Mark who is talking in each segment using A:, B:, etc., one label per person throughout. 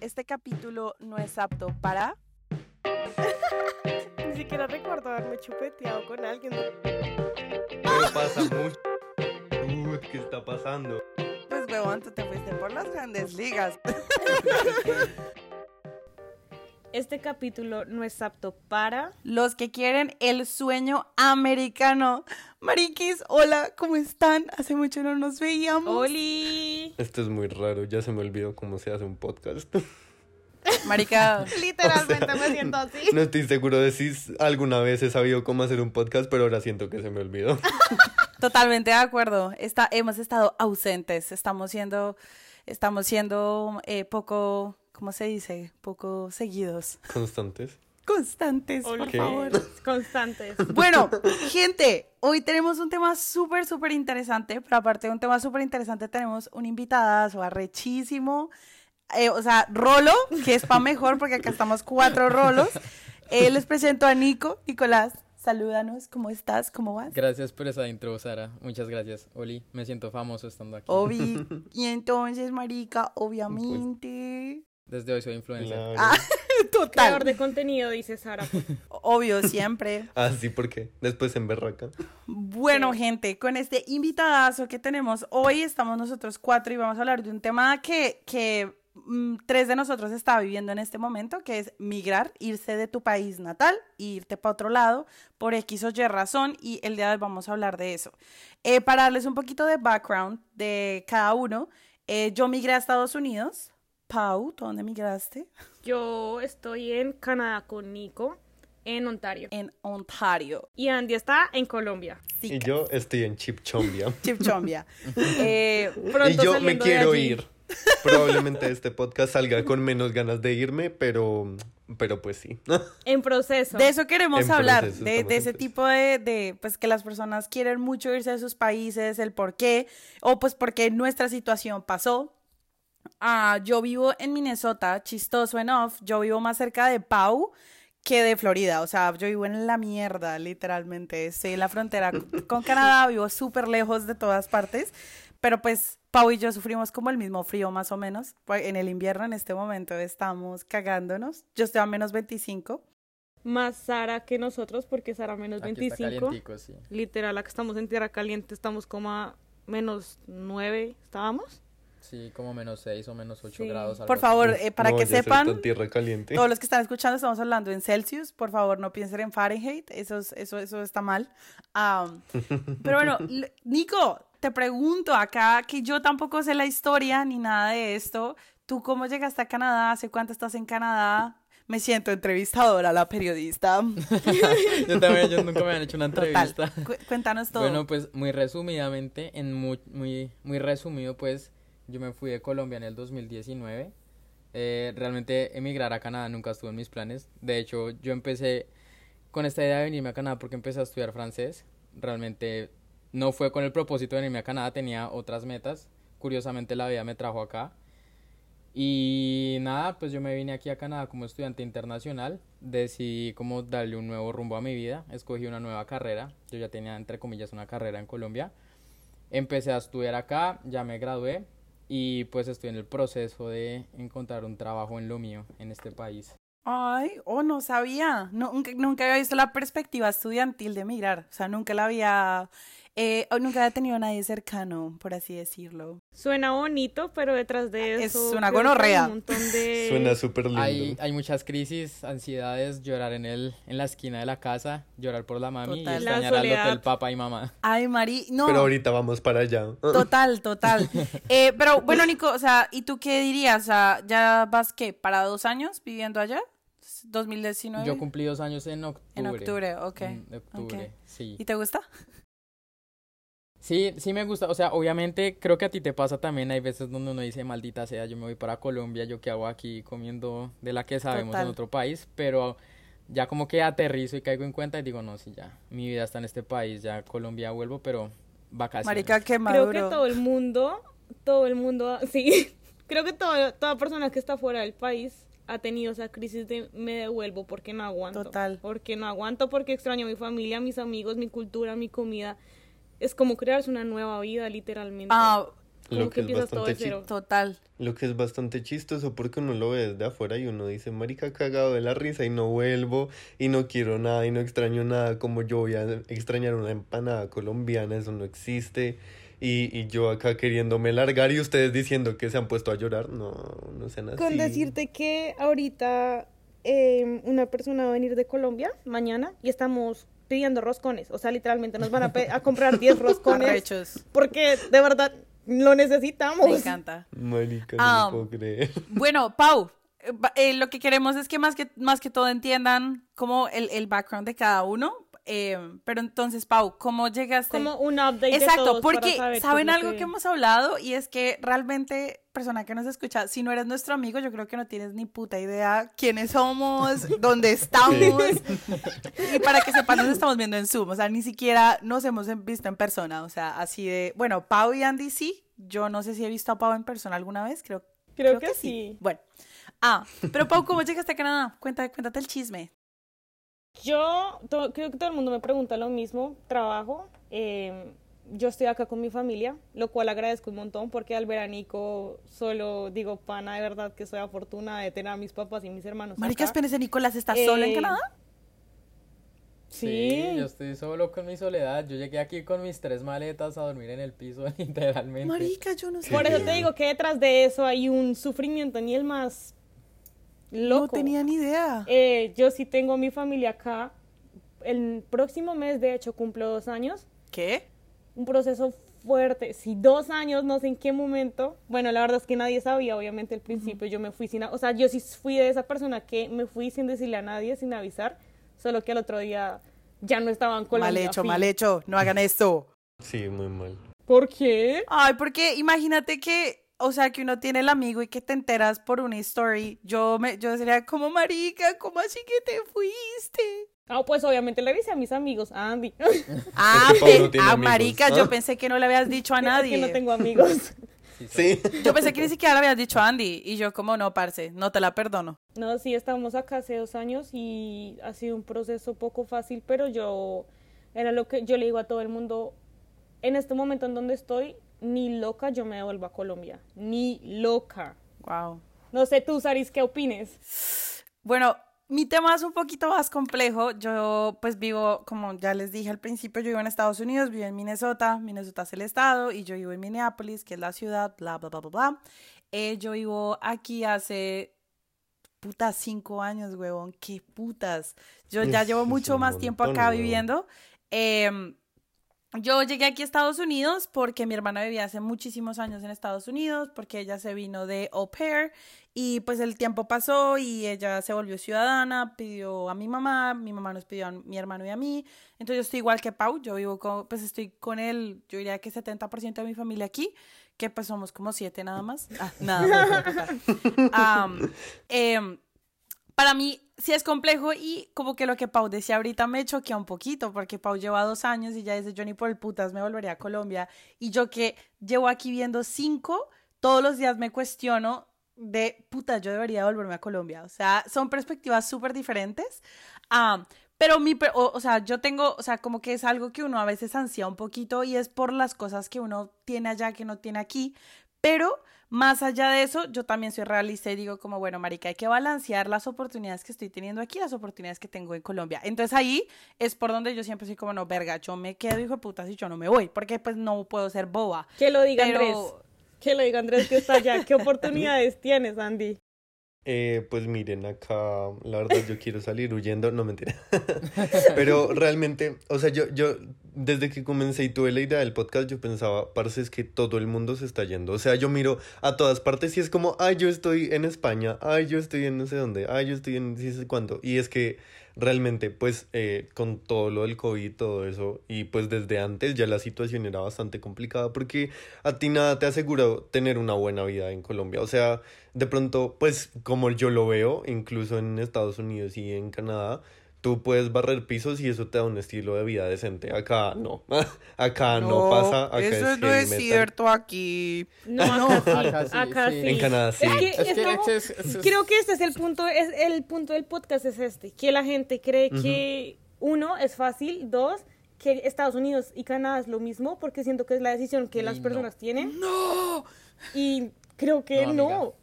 A: Este capítulo no es apto para...
B: Ni siquiera recuerdo haberme chupeteado con alguien.
C: Pero pasa mucho. Uy, ¿qué está pasando?
A: Pues, huevón, tú te fuiste por las grandes ligas.
B: Este capítulo no es apto para...
A: Los que quieren el sueño americano. Mariquis, hola, ¿cómo están? Hace mucho no nos veíamos.
B: ¡Oli!
C: Esto es muy raro, ya se me olvidó cómo se hace un podcast.
A: Marica,
B: Literalmente me siento así.
C: No estoy seguro de si alguna vez he sabido cómo hacer un podcast, pero ahora siento que se me olvidó.
A: totalmente de acuerdo. Está, hemos estado ausentes. Estamos siendo, estamos siendo eh, poco, ¿cómo se dice? Poco seguidos.
C: Constantes.
A: Constantes, por favor.
B: Constantes.
A: Bueno, gente, hoy tenemos un tema súper, súper interesante, pero aparte de un tema súper interesante, tenemos un invitadazo arrechísimo, eh, o sea, Rolo, que es pa' mejor, porque acá estamos cuatro Rolos. Eh, les presento a Nico. Nicolás, salúdanos, ¿cómo estás? ¿Cómo vas?
D: Gracias por esa intro, Sara. Muchas gracias. Oli, me siento famoso estando aquí.
A: Obi. Y entonces, marica, obviamente...
D: Desde hoy soy influencer.
A: Ah,
B: Creador
A: total.
B: de contenido, dice Sara.
A: Obvio, siempre.
C: Ah, sí, ¿por qué? Después en berraca.
A: Bueno, gente, con este invitadazo que tenemos hoy, estamos nosotros cuatro y vamos a hablar de un tema que, que mm, tres de nosotros está viviendo en este momento, que es migrar, irse de tu país natal e irte para otro lado por X o Y razón y el día de hoy vamos a hablar de eso. Eh, para darles un poquito de background de cada uno, eh, yo migré a Estados Unidos. Pau, ¿tú dónde migraste?
B: Yo estoy en Canadá con Nico, en Ontario.
A: En Ontario.
B: Y Andy está en Colombia.
A: Sí,
C: Y yo estoy en Chipchombia.
A: Chipchombia. eh,
B: Pronto
C: y yo me quiero ir. Probablemente este podcast salga con menos ganas de irme, pero, pero pues sí.
B: En proceso.
A: De eso queremos
C: En
A: hablar,
C: proceso,
A: de, ese
C: proceso.
A: tipo de, de, pues que las personas quieren mucho irse de sus países, el por qué, o pues porque nuestra situación pasó. Ah, yo vivo en Minnesota, chistoso enough, yo vivo más cerca de Pau que de Florida, o sea, yo vivo en la mierda, literalmente, estoy en la frontera con Canadá, vivo súper lejos de todas partes, pero pues Pau y yo sufrimos como el mismo frío más o menos, Pues, en el invierno en este momento estamos cagándonos, yo estoy a menos 25.
B: Más Sara que nosotros, porque Sara menos
D: Aquí está
B: 25.
D: calientico, sí.
B: Literal, acá estamos en tierra caliente, estamos como a menos 9, ¿estábamos?
D: Sí, como menos 6 o menos 8
B: Sí.
D: grados.
A: Por favor, eh, para
C: no
A: que sepan,
C: tierra caliente.
A: todos los que están escuchando estamos hablando en Celsius. Por favor, no piensen en Fahrenheit. Eso, es- eso, eso está mal. Am, pero bueno, Nico, te pregunto acá que yo tampoco sé la historia ni nada de esto. ¿Tú cómo llegaste a Canadá? ¿Hace cuánto estás en Canadá? Me siento entrevistadora, la periodista.
D: yo también, yo nunca me han hecho una
A: Total.
D: entrevista.
A: Cu- Cuéntanos todo.
D: Bueno, pues muy resumidamente, en muy, muy, muy resumido, pues yo me fui de Colombia en el 2019. Eh, realmente emigrar a Canadá nunca estuvo en mis planes. De hecho, yo empecé con esta idea de venirme a Canadá porque empecé a estudiar francés. Realmente no fue con el propósito de venirme a Canadá, tenía otras metas. Curiosamente la vida me trajo acá. Y nada, pues yo me vine aquí a Canadá como estudiante internacional. Decidí como darle un nuevo rumbo a mi vida. Escogí una nueva carrera. Yo ya tenía, entre comillas, una carrera en Colombia. Empecé a estudiar acá, ya me gradué. Y pues estoy en el proceso de encontrar un trabajo en lo mío, en este país.
A: Ay, oh, no sabía. Nunca, nunca había visto la perspectiva estudiantil de migrar. O sea, nunca la había, eh, o nunca había tenido a nadie cercano, por así decirlo.
B: Suena bonito, pero detrás de
A: Es
B: eso.
A: una
B: que hay
A: gonorrea.
B: Un montón de...
C: Suena súper lindo.
D: Hay, hay muchas crisis, ansiedades, llorar en, el, en la esquina de la casa, llorar por la mami
A: Total.
D: y extrañar al hotel papá y mamá.
A: Ay, Mari, no.
C: Pero ahorita vamos para allá.
A: Total, total. Eh, pero bueno, Nico, o sea, ¿y tú qué dirías? O sea, ¿ya vas qué? ¿Para dos años viviendo allá? ¿2019?
D: Yo cumplí dos años en octubre.
A: En octubre, ok.
D: En octubre,
A: ok.
D: sí.
A: ¿Y te gusta?
D: Sí, sí me gusta. O sea, obviamente creo que a ti te pasa también. Hay veces donde uno dice, maldita sea, yo me voy para Colombia, yo qué hago aquí comiendo de la que sabemos
A: Total.
D: en otro país. Pero ya como que aterrizo y caigo en cuenta y digo, no, sí, ya, mi vida está en este país, ya Colombia vuelvo, pero vacaciones.
A: Marica, qué
B: Creo
A: maduro.
B: que todo el mundo, todo el mundo, sí, creo que todo- toda persona que está fuera del país ha tenido esa crisis de me devuelvo porque no aguanto.
A: Total.
B: Porque no aguanto, porque extraño a mi familia, mis amigos, mi cultura, mi comida. Es como crearse una nueva vida, literalmente.
A: Ah,
B: Como
C: Lo
B: que
C: que es
B: todo
C: bastante
B: cero.
A: Total.
C: Lo que es bastante chistoso porque uno lo ve desde afuera y uno dice, marica, cagado de la risa y no vuelvo y no quiero nada y no extraño nada, como yo voy a extrañar una empanada colombiana, eso no existe. Y, y yo acá queriéndome largar y ustedes diciendo que se han puesto a llorar, no, no sean así.
B: Con decirte que ahorita eh, una persona va a venir de Colombia mañana y estamos pidiendo roscones. O sea, literalmente nos van a, comprar 10 roscones
A: Arrechos.
B: porque de verdad lo necesitamos.
A: Me encanta.
C: Marica, no
A: Ah,
C: puedo creer.
A: Bueno, Pau, eh, eh, lo que queremos es que más que, más que todo entiendan como el, el background de cada uno. Eh, pero entonces, Pau, ¿cómo llegaste?
B: Como un update de
A: Exacto,
B: todos
A: porque
B: saber
A: saben algo que... hemos hablado y es que realmente, persona que nos escucha, si no eres nuestro amigo, yo creo que no tienes ni puta idea quiénes somos, dónde estamos. y para que sepan, nos estamos viendo en Zoom, o sea, ni siquiera nos hemos visto en persona, o sea, así de, bueno, Pau y Andy sí, yo no sé si he visto a Pau en persona alguna vez, creo,
B: Creo, que, sí.
A: Bueno, ah, pero Pau, ¿cómo llegaste a Canadá? Cuéntate, cuéntate el chisme.
B: Yo to- creo que todo el mundo me pregunta lo mismo. Trabajo. eh, yo estoy acá con mi familia, lo cual agradezco un montón porque al veranico solo digo, pana, de verdad que soy afortunada de tener a mis papás y mis hermanos.
A: Marica,
B: acá.
A: espérense, Nicolás, ¿estás solo en
B: Eh,
A: Canadá?
B: Sí.
D: yo estoy solo con mi soledad. Yo llegué aquí con mis tres maletas a dormir en el piso, literalmente.
A: Marica, yo no sé.
B: Por eso te digo que detrás de eso hay un sufrimiento ni el más loco.
A: No tenía ni idea.
B: Eh, yo sí tengo mi familia acá. El próximo mes, de hecho, cumplo dos años.
A: ¿Qué?
B: un proceso fuerte. Si dos años, no sé en qué momento. Bueno, la verdad es que nadie sabía, obviamente, al principio. Yo me fui sin. O sea, yo sí fui de esa persona que me fui sin decirle a nadie, sin avisar. Solo que al otro día ya no estaban con
A: Mal hecho, mal hecho. No hagan esto.
C: Sí, muy mal.
B: ¿Por qué?
A: Ay, porque imagínate que, o sea, que uno tiene el amigo y que te enteras por una story. Yo me, yo sería como marica, ¿cómo así que te fuiste?
B: Ah, pues obviamente le avisé a mis amigos, a Andy.
A: Ah, pe- ah,
C: amigos.
A: marica,
C: Ah.
A: yo pensé que no le habías dicho a
B: Es
A: nadie.
B: que no tengo amigos.
C: Sí.
A: Yo pensé que ni siquiera le habías dicho a Andy. Y yo como, no, parce, no te la perdono.
B: No, sí, estamos acá hace dos años y ha sido un proceso poco fácil, pero yo era lo que yo le digo a todo el mundo, en este momento en donde estoy, ni loca yo me devuelvo a Colombia, ni loca.
A: Wow.
B: No sé tú, Saris, ¿qué opines?
A: Bueno, mi tema es un poquito más complejo. Yo pues vivo, como ya les dije al principio, yo vivo en Estados Unidos, vivo en Minnesota, Minnesota es el estado, y yo vivo en Minneapolis, que es la ciudad, bla, bla, bla, bla, bla. Eh, yo vivo aquí hace, putas, cinco años, huevón, qué putas. Yo ya llevo mucho más tiempo acá viviendo. Em, yo llegué aquí a Estados Unidos porque mi hermana vivía hace muchísimos años en Estados Unidos, porque ella se vino de au pair y pues el tiempo pasó y ella se volvió ciudadana, pidió a mi mamá, mi mamá nos pidió a mi hermano y a mí. Entonces yo estoy igual que Pau, yo vivo con, pues estoy con él, yo diría que 70% de mi familia aquí, que pues somos como siete nada más. Ah, nada más. por contar. Para mí sí es complejo y como que lo que Pau decía ahorita me choquea un poquito porque Pau lleva dos años y ya dice ni por el putas me volvería a Colombia y yo que llevo aquí viendo cinco, todos los días me cuestiono de puta yo debería volverme a Colombia, o sea, son perspectivas súper diferentes, Ah, pero mi, o, o sea, yo tengo, o sea, como que es algo que uno a veces ansía un poquito y es por las cosas que uno tiene allá que no tiene aquí, pero más allá de eso, yo también soy realista y digo como, bueno, marica, hay que balancear las oportunidades que estoy teniendo aquí, las oportunidades que tengo en Colombia. Entonces ahí es por donde yo siempre soy como, no, verga, yo me quedo, hijo de puta, si yo no me voy, porque pues no puedo ser boba.
B: Que lo diga
A: Pero-
B: Andrés. Que lo diga Andrés que está allá. ¿Qué oportunidades tienes, Andy?
C: Eh, pues miren, acá la verdad yo quiero salir huyendo, no mentira. Pero realmente, o sea, yo, yo desde que comencé y tuve la idea del podcast, yo pensaba, parce, es que todo el mundo se está yendo. O sea, yo miro a todas partes y es como, ay, yo estoy en España, ay, yo estoy en no sé dónde, ay, yo estoy en sí sé cuánto. Y es que realmente, pues, eh, con todo lo del COVID y todo eso, y pues desde antes ya la situación era bastante complicada porque a ti nada te asegura tener una buena vida en Colombia. O sea, de pronto, pues, como yo lo veo, incluso en Estados Unidos y en Canadá, tú puedes barrer pisos y eso te da un estilo de vida decente. Acá no. Acá no, pasa. Acá
A: eso
C: es
A: no es
C: metal.
A: cierto aquí.
B: No, acá sí.
D: Acá sí,
B: acá
D: sí.
B: sí.
C: En Canadá sí.
B: Es que,
D: Es que
B: estamos-
D: es- es- es-
B: creo que este es el punto, es el punto del podcast es este, que la gente cree que uno es fácil, dos que Estados Unidos y Canadá es lo mismo, porque siento que es la decisión que
D: Y
B: las
D: no.
B: personas tienen.
A: ¡No!
B: Y creo que
D: No,
B: no.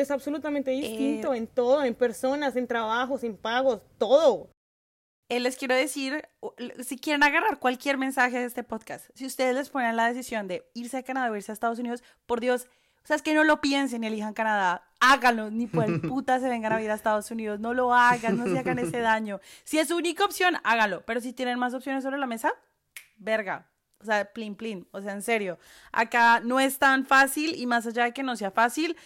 B: Es absolutamente
A: Eh,
B: distinto en todo, en personas, en trabajos, en pagos, todo.
A: Eh, les quiero decir, si quieren agarrar cualquier mensaje de este podcast, si ustedes les ponen la decisión de irse a Canadá o irse a Estados Unidos, por Dios, o sea, es que no lo piensen y elijan Canadá, háganlo, ni por el puta se vengan a ir a Estados Unidos, no lo hagan, no se hagan ese daño. Si es su única opción, hágalo, pero si tienen más opciones sobre la mesa, verga. O sea, plin, plin. O sea, en serio. Acá no es tan fácil y más allá de que no sea fácil,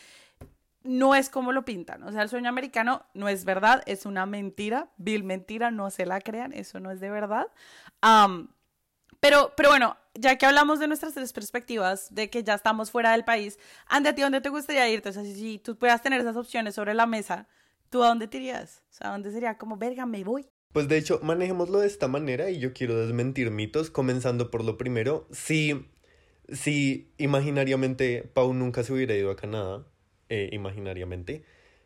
A: no es como lo pintan. O sea, el sueño americano no es verdad, es una mentira, vil mentira, no se la crean, eso no es de verdad. Am, pero, pero bueno, ya que hablamos de nuestras tres perspectivas, de que ya estamos fuera del país, Andy, ¿a ti dónde te gustaría irte? O sea, si, si tú pudieras tener esas opciones sobre la mesa, ¿tú a dónde te irías? O sea, ¿a dónde sería como, verga, me voy?
C: Pues de hecho, manejémoslo de esta manera y yo quiero desmentir mitos, comenzando por lo primero. Si, si imaginariamente Pau nunca se hubiera ido a Canadá, eh, imaginariamente,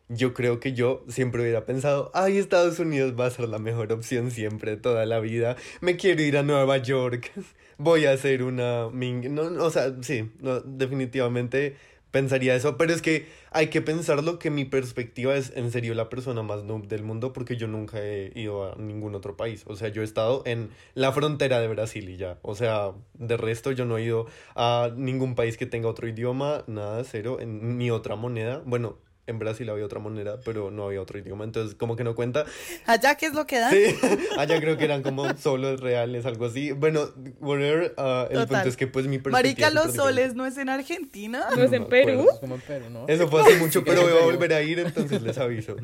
C: yo creo que yo siempre hubiera pensado, ay, Estados Unidos va a ser la mejor opción siempre, toda la vida. Me quiero ir a Nueva York, voy a hacer una... ming-". No, no, o sea, sí, no, definitivamente pensaría eso, pero es que hay que pensarlo que mi perspectiva es en serio la persona más noob del mundo porque yo nunca he ido a ningún otro país, o sea, yo he estado en la frontera de Brasil y ya, o sea, de resto yo no he ido a ningún país que tenga otro idioma, nada, cero, en ni otra moneda, bueno, en Brasil había otra moneda, pero no había otro idioma, entonces como que no cuenta,
A: Allá, ¿qué es lo que dan?
C: Sí, allá creo que eran como solos reales, algo así. Bueno, whatever, ah, el
A: Total.
C: punto es que pues mi perspectiva
A: Marica, los soles no es en Argentina.
B: ¿No es en Perú?
C: acuerdo.
D: Es como en Perú, ¿no?
C: Eso fue hace mucho, pero voy a volver a ir, entonces les aviso.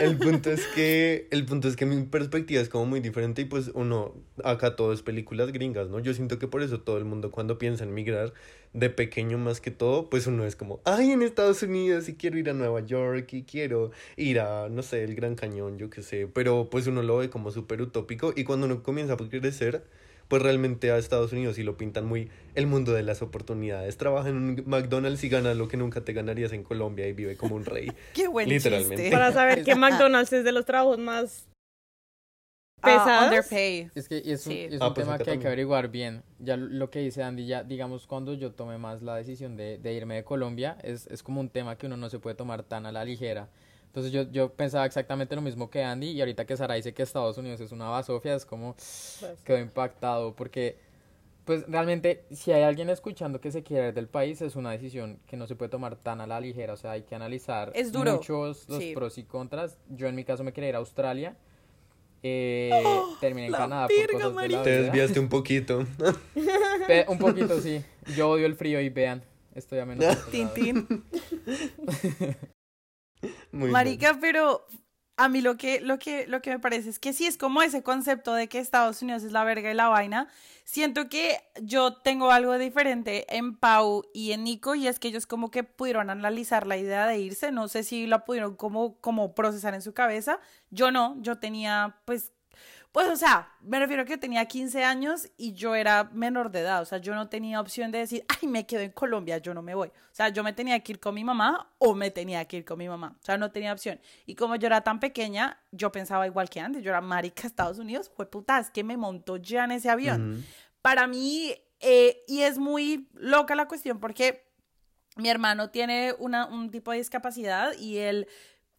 C: El punto es que el punto es que mi perspectiva es como muy diferente y pues uno acá todo es películas gringas, ¿no? Yo siento que por eso todo el mundo cuando piensa en migrar de pequeño más que todo, pues uno es como, ay, en Estados Unidos y quiero ir a Nueva York y quiero ir a, no sé, el Gran Cañón, yo qué sé, pero pues uno lo ve como súper utópico y cuando uno comienza a crecer, pues realmente a Estados Unidos y lo pintan muy el mundo de las oportunidades. Trabaja en un McDonald's y gana lo que nunca te ganarías en Colombia y vive como un rey.
A: Qué buen
C: Literalmente.
A: chiste.
B: Para saber que McDonald's es de los trabajos más
A: Ah,
B: pesados.
A: underpay.
D: Es que es un,
A: Sí.
D: es
C: Ah, pues
D: tema que hay que averiguar bien. Ya lo- lo que dice Andy, ya digamos cuando yo tomé más la decisión de, de irme de Colombia, es, es como un tema que uno no se puede tomar tan a la ligera. Entonces yo, yo pensaba exactamente lo mismo que Andy y ahorita que Sara dice que Estados Unidos es una basofia, es como
B: Pues,
D: quedó impactado porque pues realmente si hay alguien escuchando que se quiere ir del país es una decisión que no se puede tomar tan a la ligera, o sea, hay que analizar
A: Es duro.
D: muchos los
A: Sí.
D: pros y contras. Yo en mi caso me quería ir a Australia. Eh, terminé en
A: Oh,
D: Canadá por cosas de la.
C: Te desviaste un poquito.
D: Pe- un poquito sí. Yo odio el frío y vean, estoy a menos.
A: Tin, tin.
C: Muy
A: Marica, pero a mí lo que, lo que, lo que me parece es que sí es como ese concepto de que Estados Unidos es la verga y la vaina. Siento que yo tengo algo diferente en Pau y en Nico y es que ellos como que pudieron analizar la idea de irse. No sé si la pudieron como, como procesar en su cabeza. Yo no, yo tenía pues pues, o sea, me refiero a que tenía 15 años y yo era menor de edad. O sea, yo no tenía opción de decir, ay, me quedo en Colombia, yo no me voy. O sea, yo me tenía que ir con mi mamá o me tenía que ir con mi mamá. O sea, no tenía opción. Y como yo era tan pequeña, yo pensaba igual que antes. Yo era marica Estados Unidos. Fue puta, es que me montó ya en ese avión. Para mí, eh, y es muy loca la cuestión porque mi hermano tiene una, un tipo de discapacidad y él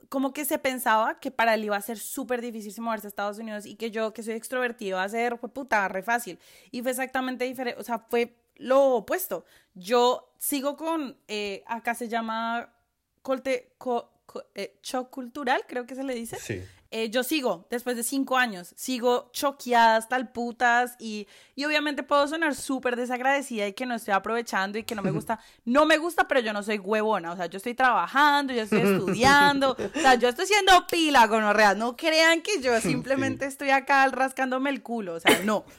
A: como que se pensaba que para él iba a ser súper difícil moverse a Estados Unidos y que yo, que soy extrovertido, iba a ser, fue puta, re fácil. Y fue exactamente diferente, o sea, fue lo opuesto. Yo sigo con, eh, acá se llama colte, co- eh, cultural, creo que se le dice.
C: Sí.
A: Eh, yo sigo, después de cinco años, sigo choqueadas, tal putas, y, y obviamente puedo sonar súper desagradecida y que no estoy aprovechando y que no me gusta. No me gusta, pero yo no soy huevona, o sea, yo estoy trabajando, yo estoy estudiando, o sea, yo estoy siendo pila con real. No crean que yo simplemente estoy acá rascándome el culo, o sea, no.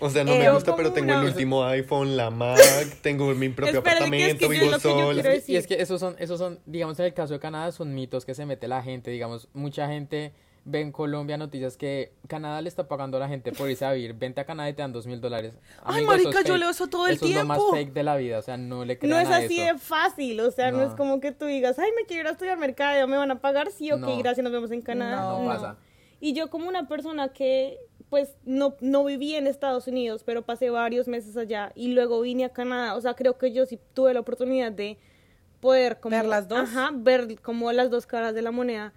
C: O sea, no
A: Eh,
C: me
A: yo
C: gusta, pero tengo el último iPhone, la Mac, tengo mi propio
B: Espérate, que es que
C: apartamento, vivo sola.
D: Y es que esos son, esos son, digamos, en el caso de Canadá, son mitos que se mete la gente. Digamos, mucha gente ve en Colombia noticias que Canadá le está pagando a la gente por irse a vivir. Vente a Canadá y te dan dos mil dólares.
A: Ay, marica, yo leo eso todo el
D: Eso es lo más
A: tiempo.
D: fake de la vida. O sea, no le crean
B: No es
D: a
B: así
D: eso.
B: de fácil, o sea, no.
D: No.
B: es como que tú digas, ay, me quiero ir a estudiar mercado, me van a pagar, sí, ok,
D: No.
B: gracias, nos vemos en Canadá.
A: No.
D: No pasa.
B: Y yo como una persona que pues no, no viví en Estados Unidos, pero pasé varios meses allá y luego vine a Canadá. O sea, creo que yo sí tuve la oportunidad de poder como,
A: ver las dos.
B: Ajá, ver como las dos caras de la moneda.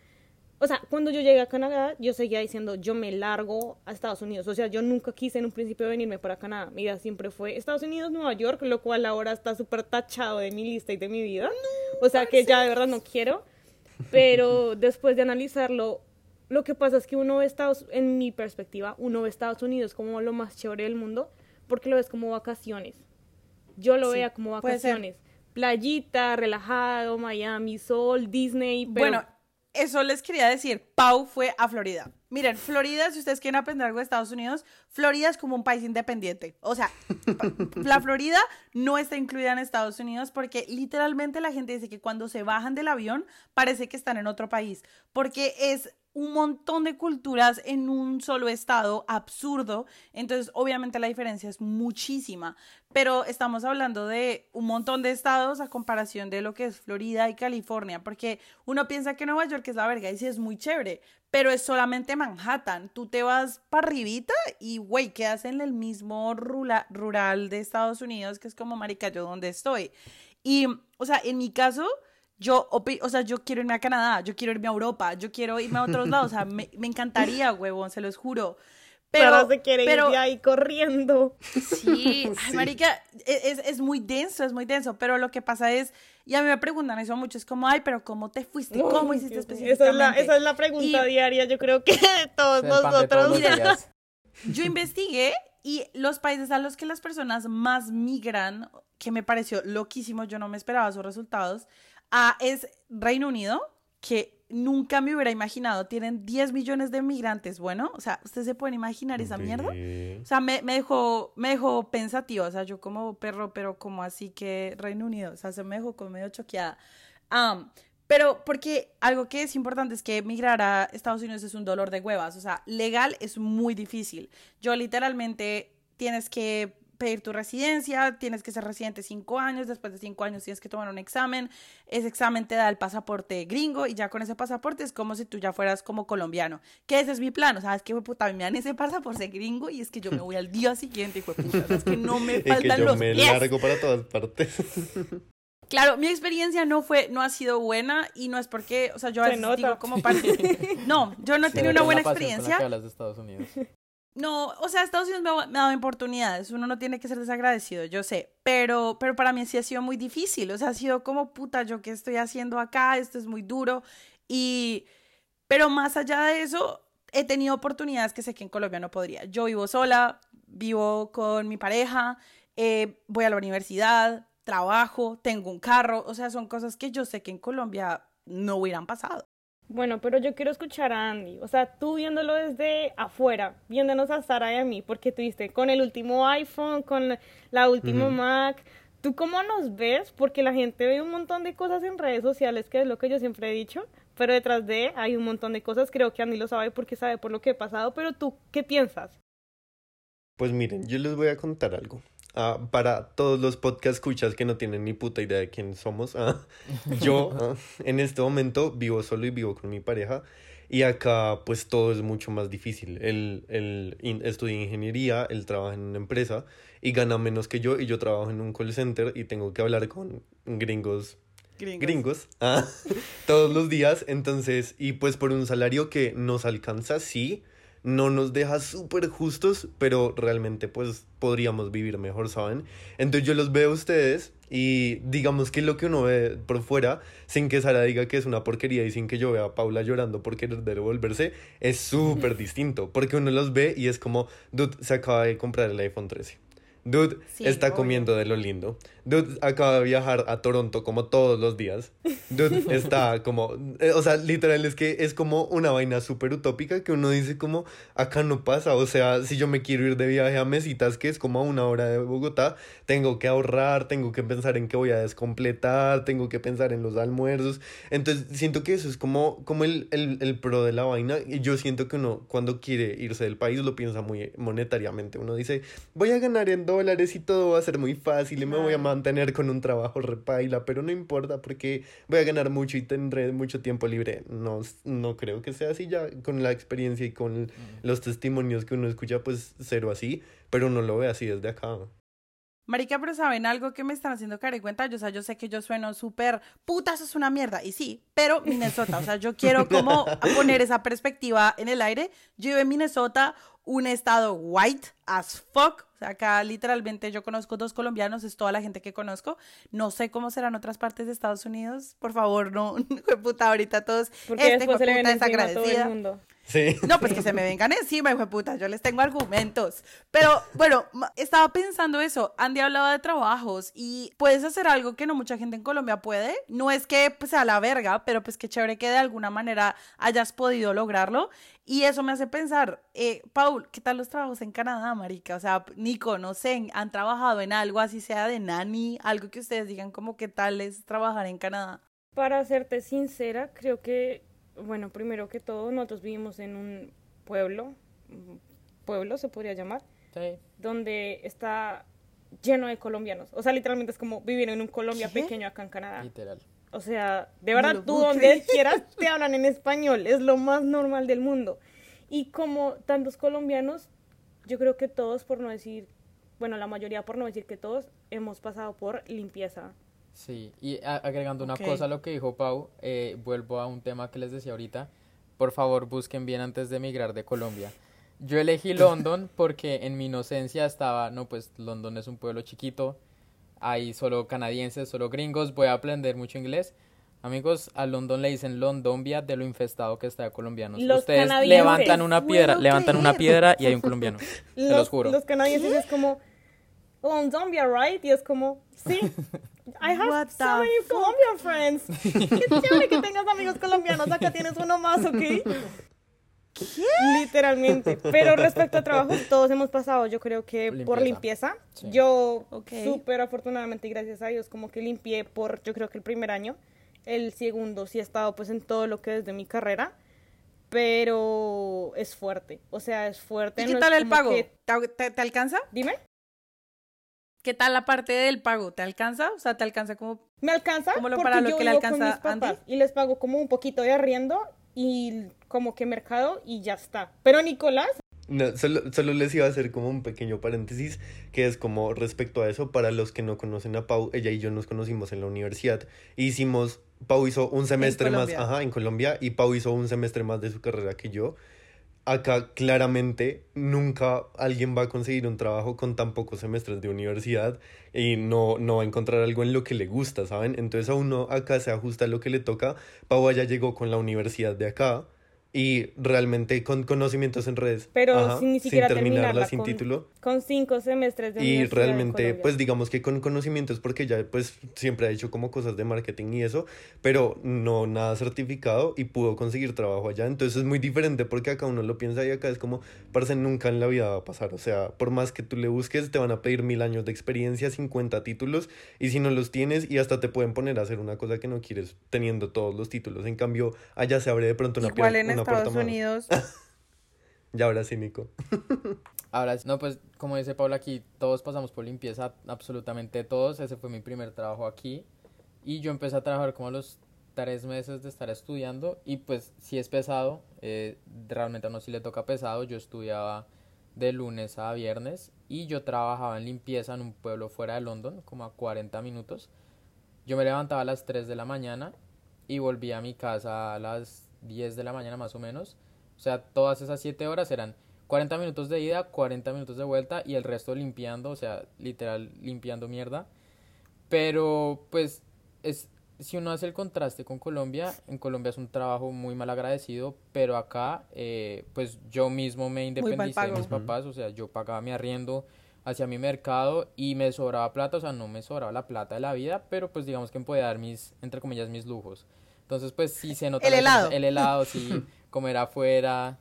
B: O sea, cuando yo llegué a Canadá, yo seguía diciendo, yo me largo a Estados Unidos. O sea, yo nunca quise en un principio venirme para Canadá. Mi vida siempre fue Estados Unidos, Nueva York, lo cual ahora está súper tachado de mi lista y de mi vida. o sea, que ya de verdad no quiero. Pero después de analizarlo, lo que pasa es que uno ve Estados, en mi perspectiva, uno ve Estados Unidos como lo más chévere del mundo porque lo ves como vacaciones. Yo lo
A: Sí,
B: vea como vacaciones. Playita, relajado, Miami, sol, Disney. Pero
A: Bueno, eso les quería decir. Pau fue a Florida. Miren, Florida, si ustedes quieren aprender algo de Estados Unidos, Florida es como un país independiente. O sea, la Florida no está incluida en Estados Unidos porque literalmente la gente dice que cuando se bajan del avión parece que están en otro país. Porque es un montón de culturas en un solo estado, absurdo. Entonces, obviamente la diferencia es muchísima. Pero estamos hablando de un montón de estados a comparación de lo que es Florida y California. Porque uno piensa que Nueva York es la verga y sí es muy chévere. Pero es solamente Manhattan. Tú te vas para arribita y, güey, quedas en el mismo rula- rural de Estados Unidos, que es como, marica, yo donde estoy. Y, o sea, en mi caso, yo, o sea, yo quiero irme a Canadá, yo quiero irme a Europa, yo quiero irme a otros lados, o sea, me, me encantaría, huevón, se los juro.
B: pero, se quiere
A: pero
B: ir de ahí corriendo.
A: sí, ay, marica, e- es, es muy denso, es muy denso, pero lo que pasa es, y a mí me preguntan eso mucho, es como, ay, pero ¿cómo te fuiste? ¿Cómo hiciste específicamente?
B: Esa es la, esa es la pregunta
A: Y-
B: diaria, yo creo que de todos
D: de
B: nosotros.
A: Mira.
D: días.
A: Yo investigué y los países a los que las personas más migran, que me pareció loquísimo, yo no me esperaba esos resultados, ah, es Reino Unido, que nunca me hubiera imaginado, tienen 10 millones de migrantes, bueno, o sea, ¿ustedes se pueden imaginar esa mierda? O sea, me, me dejó, me dejó pensativa, o sea, yo como perro, pero como así que Reino Unido, o sea, se me dejó como medio choqueada. Am, pero porque algo que es importante es que migrar a Estados Unidos es un dolor de huevas, o sea, legal es muy difícil. Yo literalmente tienes que pedir tu residencia, tienes que ser residente cinco años, después de cinco años tienes que tomar un examen, ese examen te da el pasaporte gringo y ya con ese pasaporte es como si tú ya fueras como colombiano, que ese es mi plan, o sea, es que puta, me dan ese pasaporte gringo y es que yo me voy al día siguiente, hijo de puta, o sea, es que no me
C: Y que
A: faltan
C: yo
A: los
C: me
A: pies.
C: largo para todas partes.
A: Claro, mi experiencia no fue, no ha sido buena y no es porque, o sea, yo a
B: Se
A: digo como parte, no, yo no he tenido una buena
D: que
A: experiencia.
D: hablas de Estados Unidos.
A: No, o sea, Estados Unidos me ha, dado oportunidades, uno no tiene que ser desagradecido, yo sé, pero, pero para mí sí ha sido muy difícil, o sea, ha sido como puta, yo qué estoy haciendo acá, esto es muy duro y, pero más allá de eso, he tenido oportunidades que sé que en Colombia no podría. Yo vivo sola, vivo con mi pareja, eh, voy a la universidad, trabajo, tengo un carro, o sea, son cosas que yo sé que en Colombia no hubieran pasado.
B: Bueno, pero yo quiero escuchar a Andy. O sea, tú viéndolo desde afuera, viéndonos a Sara y a mí, porque tuviste con el último iPhone, con la última. Mac. ¿Tú cómo nos ves? Porque la gente ve un montón de cosas en redes sociales, que es lo que yo siempre he dicho, pero detrás de hay un montón de cosas. Creo que Andy lo sabe porque sabe por lo que he pasado, pero tú, ¿qué piensas?
C: Pues miren, yo les voy a contar algo. Ah, para todos los podcast escuchas que no tienen ni puta idea de quién somos, ah, yo ah, en este momento vivo solo y vivo con mi pareja y acá pues todo es mucho más difícil. Él, él in- estudia ingeniería, él trabaja en una empresa y gana menos que yo y yo trabajo en un call center y tengo que hablar con gringos gringos ah, todos los días. Entonces, y pues por un salario que nos alcanza, sí, no nos deja súper justos, pero realmente pues podríamos vivir mejor, ¿saben? Entonces yo los veo a ustedes y digamos que lo que uno ve por fuera, sin que Sara diga que es una porquería y sin que yo vea a Paula llorando por querer devolverse, es súper distinto, porque uno los ve y es como, dude, se acaba de comprar el iPhone 13. Dude,
A: Sí,
C: está
A: obvio.
C: comiendo de lo lindo. Dude, acaba de viajar a Toronto como todos los días. Dude, está como... eh, o sea, literal es que es como una vaina súper utópica que uno dice como, acá no pasa. O sea, si yo me quiero ir de viaje a Mesitas, que es como a una hora de Bogotá, tengo que ahorrar, tengo que pensar en qué voy a descompletar, tengo que pensar en los almuerzos. Entonces, siento que eso es como, como el, el, el pro de la vaina. Y yo siento que uno, cuando quiere irse del país, lo piensa muy monetariamente. Uno dice, voy a ganar en dólares y todo va a ser muy fácil y me voy a. mantener con un trabajo repaila, pero no importa porque voy a ganar mucho y tendré mucho tiempo libre. No, no creo que sea así ya con la experiencia y con los testimonios que uno escucha, pues cero así, pero uno lo ve así desde acá.
A: Marica, pero ¿saben algo que me están haciendo caer en cuenta? Yo, o sea, yo sé que yo sueno súper, puta, eso es una mierda. Y sí, pero Minnesota, o sea, yo quiero como poner esa perspectiva en el aire. Yo vivo en Minnesota, un estado white as fuck. O sea, acá literalmente yo conozco dos colombianos, es toda la gente que conozco. No sé cómo serán otras partes de Estados Unidos. Por favor, no, puta, ahorita todos.
B: Porque este después se le ven encima a todo el mundo.
A: No, pues que se me vengan encima, hijo de puta, yo les tengo argumentos. Pero bueno, estaba pensando eso. Andy hablaba de trabajos y puedes hacer algo que no mucha gente en Colombia puede. No es que pues, sea la verga, pero pues que chévere que de alguna manera hayas podido lograrlo. Y eso me hace pensar, eh, Paul, ¿qué tal los trabajos en Canadá, marica? O sea, Nico, no sé, ¿han trabajado en algo así sea de nani? Algo que ustedes digan como qué tal es trabajar en Canadá.
B: Para serte sincera, creo que bueno, primero que todo, nosotros vivimos en un pueblo, pueblo se podría llamar, donde está lleno de colombianos. O sea, literalmente es como vivir en un Colombia pequeño acá en Canadá.
D: Literal.
B: O sea, de verdad, tú donde quieras te hablan en español, es lo más normal del mundo. Y como tantos colombianos, yo creo que todos, por no decir, bueno, la mayoría, por no decir que todos, hemos pasado por limpieza
D: Sí, y agregando una cosa a lo que dijo Pau, eh, vuelvo a un tema que les decía ahorita. Por favor, busquen bien antes de emigrar de Colombia. Yo elegí London porque en mi inocencia estaba, no, pues London es un pueblo chiquito, hay solo canadienses, solo gringos, voy a aprender mucho inglés. Amigos, a London le dicen Londombia de lo infestado que está de colombianos. Ustedes levantan una piedra, levantan una piedra y hay un colombiano. se los juro.
B: Los canadienses es como Londombia, right? Y es como, sí. I have so many Colombian friends. Qué chévere que tengas amigos colombianos. Acá tienes uno más, ¿ok? ¿Qué? Literalmente. Pero respecto a trabajos, todos hemos pasado, yo creo que por limpieza. Yo, súper afortunadamente y gracias a Dios, como que limpié por, yo creo que el primer año. El segundo sí he estado pues en todo lo que es de mi carrera. Pero es fuerte. O sea, es fuerte.
A: ¿Y qué tal el pago? ¿Te alcanza?
B: Dime.
A: ¿Qué tal la parte del pago? ¿Te alcanza? O sea, ¿te alcanza como...?
B: Me alcanza como para lo que le alcanza a Andy. Y les pago como un poquito de arriendo y como que mercado y ya está. Pero Nicolás...
C: No, solo, solo les iba a hacer como un pequeño paréntesis, que es como respecto a eso, para los que no conocen a Pau, ella y yo nos conocimos en la universidad. Hicimos, Pau hizo un semestre más, ajá, en Colombia, y Pau hizo un semestre más de su carrera que yo acá claramente nunca alguien va a conseguir un trabajo con tan pocos semestres de universidad y no, no va a encontrar algo en lo que le gusta, ¿saben? Entonces a uno acá se ajusta lo que le toca. Pau ya llegó con la universidad de acá y realmente con conocimientos en redes.
B: Pero sin ni siquiera
C: terminarla, sin título.
B: Con cinco semestres de
C: Y realmente, pues digamos que con conocimientos, porque ya pues siempre ha hecho como cosas de marketing y eso, pero no nada certificado y pudo conseguir trabajo allá. Entonces es muy diferente porque acá uno lo piensa y acá es como, parece nunca en la vida va a pasar. O sea, por más que tú le busques, te van a pedir mil años de experiencia, 50 títulos, y si no los tienes, y hasta te pueden poner a hacer una cosa que no quieres teniendo todos los títulos. En cambio, allá se abre de pronto una,
A: Estados Unidos.
C: y ahora sí, Nico.
D: ahora, no, pues como dice Paula aquí, todos pasamos por limpieza, absolutamente todos. Ese fue mi primer trabajo aquí. Y yo empecé a trabajar como a los tres meses de estar estudiando. Y pues sí es pesado, eh, realmente a uno sí le toca pesado. Yo estudiaba de lunes a viernes y yo trabajaba en limpieza en un pueblo fuera de London, como a 40 minutos. Yo me levantaba a las 3 de la mañana y volvía a mi casa a las 10 de la mañana más o menos. O sea, todas esas 7 horas eran 40 minutos de ida, 40 minutos de vuelta y el resto limpiando, o sea, literal limpiando mierda. Pero pues es si uno hace el contraste con Colombia, en Colombia es un trabajo muy mal agradecido, pero acá eh, pues yo mismo me independicé de mis papás, o sea, yo pagaba mi arriendo hacia mi mercado y me sobraba plata, o sea, no me sobraba la plata de la vida, pero pues digamos que me podía dar mis, entre comillas, mis lujos. Entonces, pues sí se nota.
A: El helado.
D: El helado, sí, comer afuera,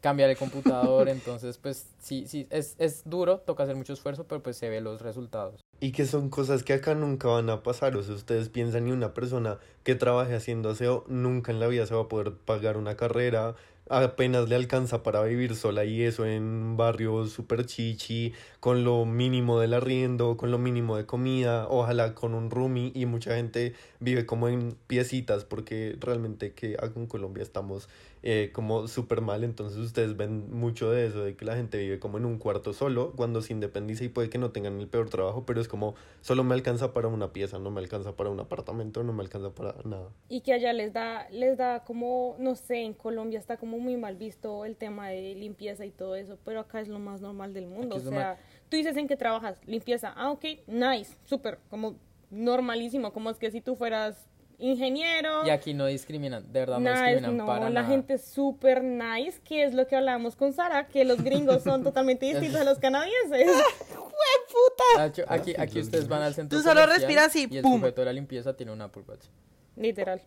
D: cambiar el computador. Entonces, pues sí, sí, es, es duro, toca hacer mucho esfuerzo, pero pues se ve los resultados.
C: Y que son cosas que acá nunca van a pasar. O sea, ustedes piensan ni una persona que trabaje haciendo aseo nunca en la vida se va a poder pagar una carrera, apenas le alcanza para vivir sola y eso en barrios super chichi, con lo mínimo del arriendo, con lo mínimo de comida, ojalá con un roomie y mucha gente vive como en piecitas porque realmente que acá en Colombia estamos eh, como súper mal, entonces ustedes ven mucho de eso, de que la gente vive como en un cuarto solo cuando se independiza y puede que no tengan el peor trabajo, pero es como solo me alcanza para una pieza, no me alcanza para un apartamento, no me alcanza para nada.
B: Y que allá les da, les da como, no sé, en Colombia está como muy mal visto el tema de limpieza y todo eso, pero acá es lo más normal del mundo, o sea, tú dices en qué trabajas, limpieza, ah, ok, nice, súper, como normalísimo, como es que si tú fueras ingeniero.
D: Y aquí no discriminan, de verdad no discriminan
B: no,
D: para
B: la
D: nada.
B: gente es súper nice, que es lo que hablábamos con Sara, que los gringos son totalmente distintos a los canadienses.
A: puta!
D: Nacho, Aquí, aquí ustedes van al centro
A: Tú solo respiras y
D: y el
A: ¡pum!
D: sujeto de la limpieza tiene un Apple Watch.
B: Literal.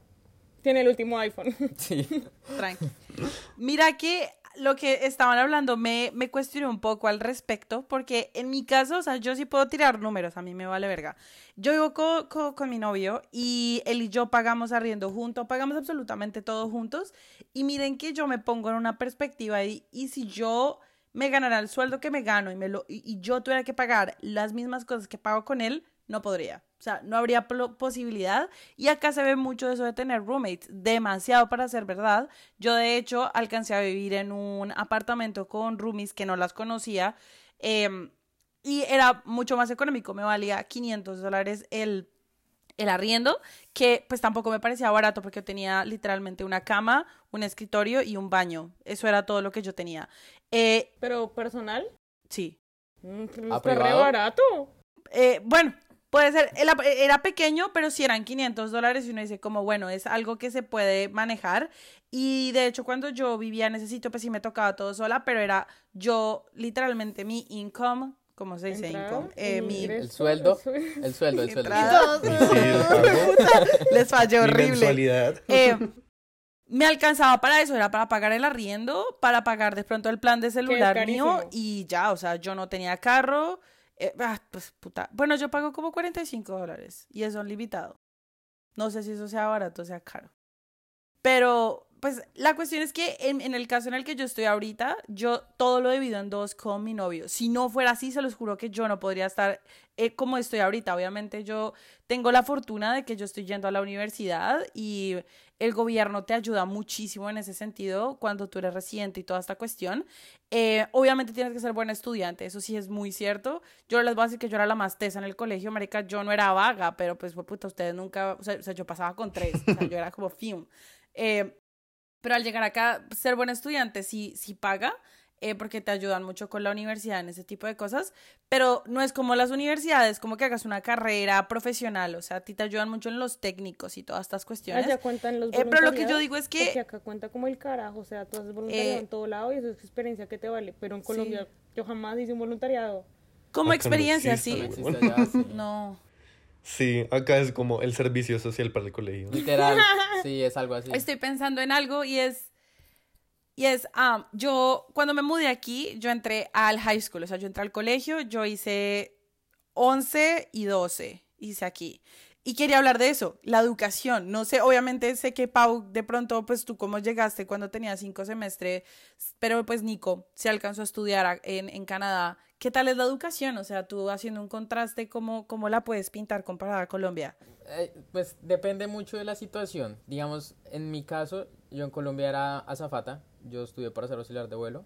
B: Tiene el último iPhone.
D: Sí.
A: Tranqui. Mira que lo que estaban hablando me, me cuestioné un poco al respecto, porque en mi caso, o sea, yo sí puedo tirar números, a mí me vale verga. Yo vivo co- co- con mi novio y él y yo pagamos arriendo juntos, pagamos absolutamente todo juntos. Y miren que yo me pongo en una perspectiva y, y si yo me ganara el sueldo que me gano y, me lo, y, y yo tuviera que pagar las mismas cosas que pago con él, no podría. O sea, no habría posibilidad. Y acá se ve mucho eso de tener roommates, demasiado para ser verdad. Yo de hecho alcancé a vivir en un apartamento con roomies que no las conocía em, y era mucho más económico, me valía 500 dólares el, el arriendo, que pues tampoco me parecía barato porque yo tenía literalmente una cama, un escritorio y un baño. Eso era todo lo que yo tenía. Eh,
B: Pero personal,
A: sí.
B: mm, pero
D: ¿A
B: está re barato.
A: Eh, bueno, puede ser, era, era pequeño, pero si eran 500 dólares y uno dice como, bueno, es algo que se puede manejar. Y de hecho, cuando yo vivía en ese sitio, pues sí me tocaba todo sola, pero era yo, literalmente, mi income, ¿cómo se dice
B: Entrada,
A: income? Eh, mi...
B: ingreso,
D: El sueldo,
B: es.
D: el sueldo, el sueldo.
C: Sí, el pago,
A: Les falló
C: mi
A: horrible. Eh, me alcanzaba para eso, era para pagar el arriendo, para pagar de pronto el plan de celular mío y ya, o sea, yo no tenía carro. Eh, ah, pues puta. Bueno, yo pago como 45 dólares y eso limitado. No sé si eso sea barato o sea caro. Pero, pues, la cuestión es que en, en el caso en el que yo estoy ahorita, yo todo lo divido en dos con mi novio. Si no fuera así, se los juro que yo no podría estar eh, como estoy ahorita. Obviamente yo tengo la fortuna de que yo estoy yendo a la universidad y el gobierno te ayuda muchísimo en ese sentido cuando tú eres residente y toda esta cuestión. Eh, obviamente tienes que ser buen estudiante, eso sí es muy cierto. Yo les voy a decir que yo era la más tesa en el colegio, marica, yo no era vaga, pero pues, fue puta, ustedes nunca, o sea, yo pasaba con tres, o sea, yo era como fium. Eh, pero al llegar acá, ser buen estudiante sí, sí paga, eh, porque te ayudan mucho con la universidad en ese tipo de cosas, pero no es como las universidades, como que hagas una carrera profesional, o sea, a ti te ayudan mucho en los técnicos y todas estas cuestiones.
B: Allá cuentan los
A: Eh, pero lo que yo digo es que-
B: Porque acá cuenta como el carajo, o sea, tú haces voluntariado
A: Eh,
B: en todo lado y eso es experiencia que te vale. Pero en
A: Sí.
B: Colombia yo jamás hice un voluntariado.
A: Como
C: Acá no
A: experiencia,
C: existe,
A: sí.
D: No allá, sí.
A: No.
C: Sí, acá es como el servicio social para el colegio.
D: Literal, sí, es algo así.
A: Estoy pensando en algo y es. Y es, ah, yo cuando me mudé aquí, yo entré al high school, o sea, yo entré al colegio, yo hice 11 y 12, hice aquí. Y quería hablar de eso, la educación. No sé, obviamente sé que Pau, de pronto, pues tú cómo llegaste cuando tenías cinco semestres, pero pues Nico se alcanzó a estudiar en, en Canadá. ¿Qué tal es la educación? O sea, tú haciendo un contraste, ¿cómo, cómo la puedes pintar comparada a Colombia?
D: Eh, pues depende mucho de la situación. Digamos, en mi caso, yo en Colombia era azafata, yo estudié para ser auxiliar de vuelo.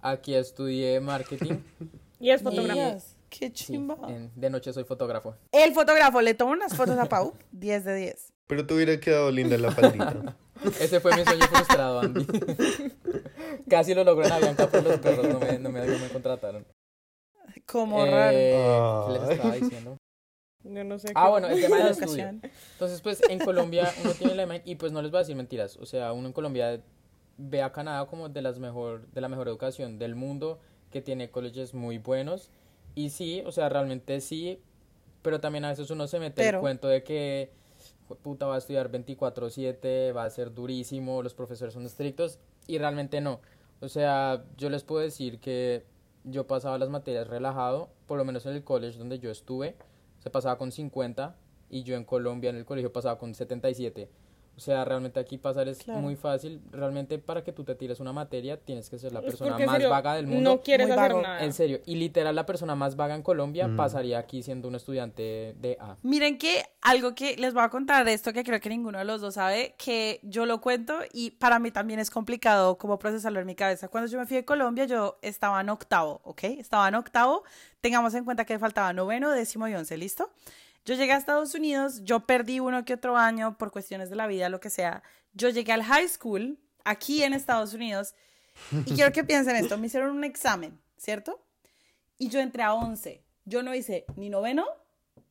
D: Aquí estudié marketing.
B: Y es
D: Y-
B: fotógrafo.
A: Qué
D: Sí,
A: chimba.
D: en- de noche soy fotógrafo.
A: El fotógrafo le toma unas fotos a Pau, 10 de 10.
C: Pero te hubiera quedado linda la faldita.
D: Ese fue mi sueño frustrado, Andy. Casi lo logró en Avianca, pero los perros no me, no me, no me contrataron.
A: Como
D: Eh,
A: raro.
D: ¿Qué les estaba diciendo?
B: Yo no sé.
D: Ah, bueno, el tema
A: La
D: del estudio.
A: educación.
D: Entonces, pues en Colombia uno tiene la imagen, y pues no les voy a decir mentiras, o sea, uno en Colombia ve a Canadá como de las mejor, de la mejor educación del mundo, que tiene colleges muy buenos, y sí, o sea, realmente sí, pero también a veces uno se mete
A: Pero-
D: el cuento de que "Jue- puta va a estudiar 24/7, va a ser durísimo, los profesores son estrictos, y realmente no. O sea, yo les puedo decir que yo pasaba las materias relajado, por lo menos en el college donde yo estuve, se pasaba con 50 y yo en Colombia en el colegio pasaba con 77. O sea, realmente aquí pasar es
A: Claro.
D: muy fácil. Realmente para que tú te tires una materia tienes que ser la persona más
B: serio,
D: vaga del mundo.
B: No quieres
A: Muy
B: hacer
A: vago.
B: nada.
D: En serio. Y literal la persona más vaga en Colombia
C: Mm.
D: pasaría aquí siendo un estudiante de A.
A: Miren que algo que les voy a contar de esto que creo que ninguno de los dos sabe, que yo lo cuento y para mí también es complicado como procesarlo en mi cabeza. Cuando yo me fui de Colombia yo estaba en octavo, ¿ok? Estaba en octavo, tengamos en cuenta que faltaba noveno, décimo y once, ¿listo? Yo llegué a Estados Unidos, yo perdí uno que otro año por cuestiones de la vida, lo que sea. Yo llegué al high school aquí en Estados Unidos y quiero que piensen esto, me hicieron un examen, ¿cierto? Y yo entré a 11. Yo no hice ni noveno,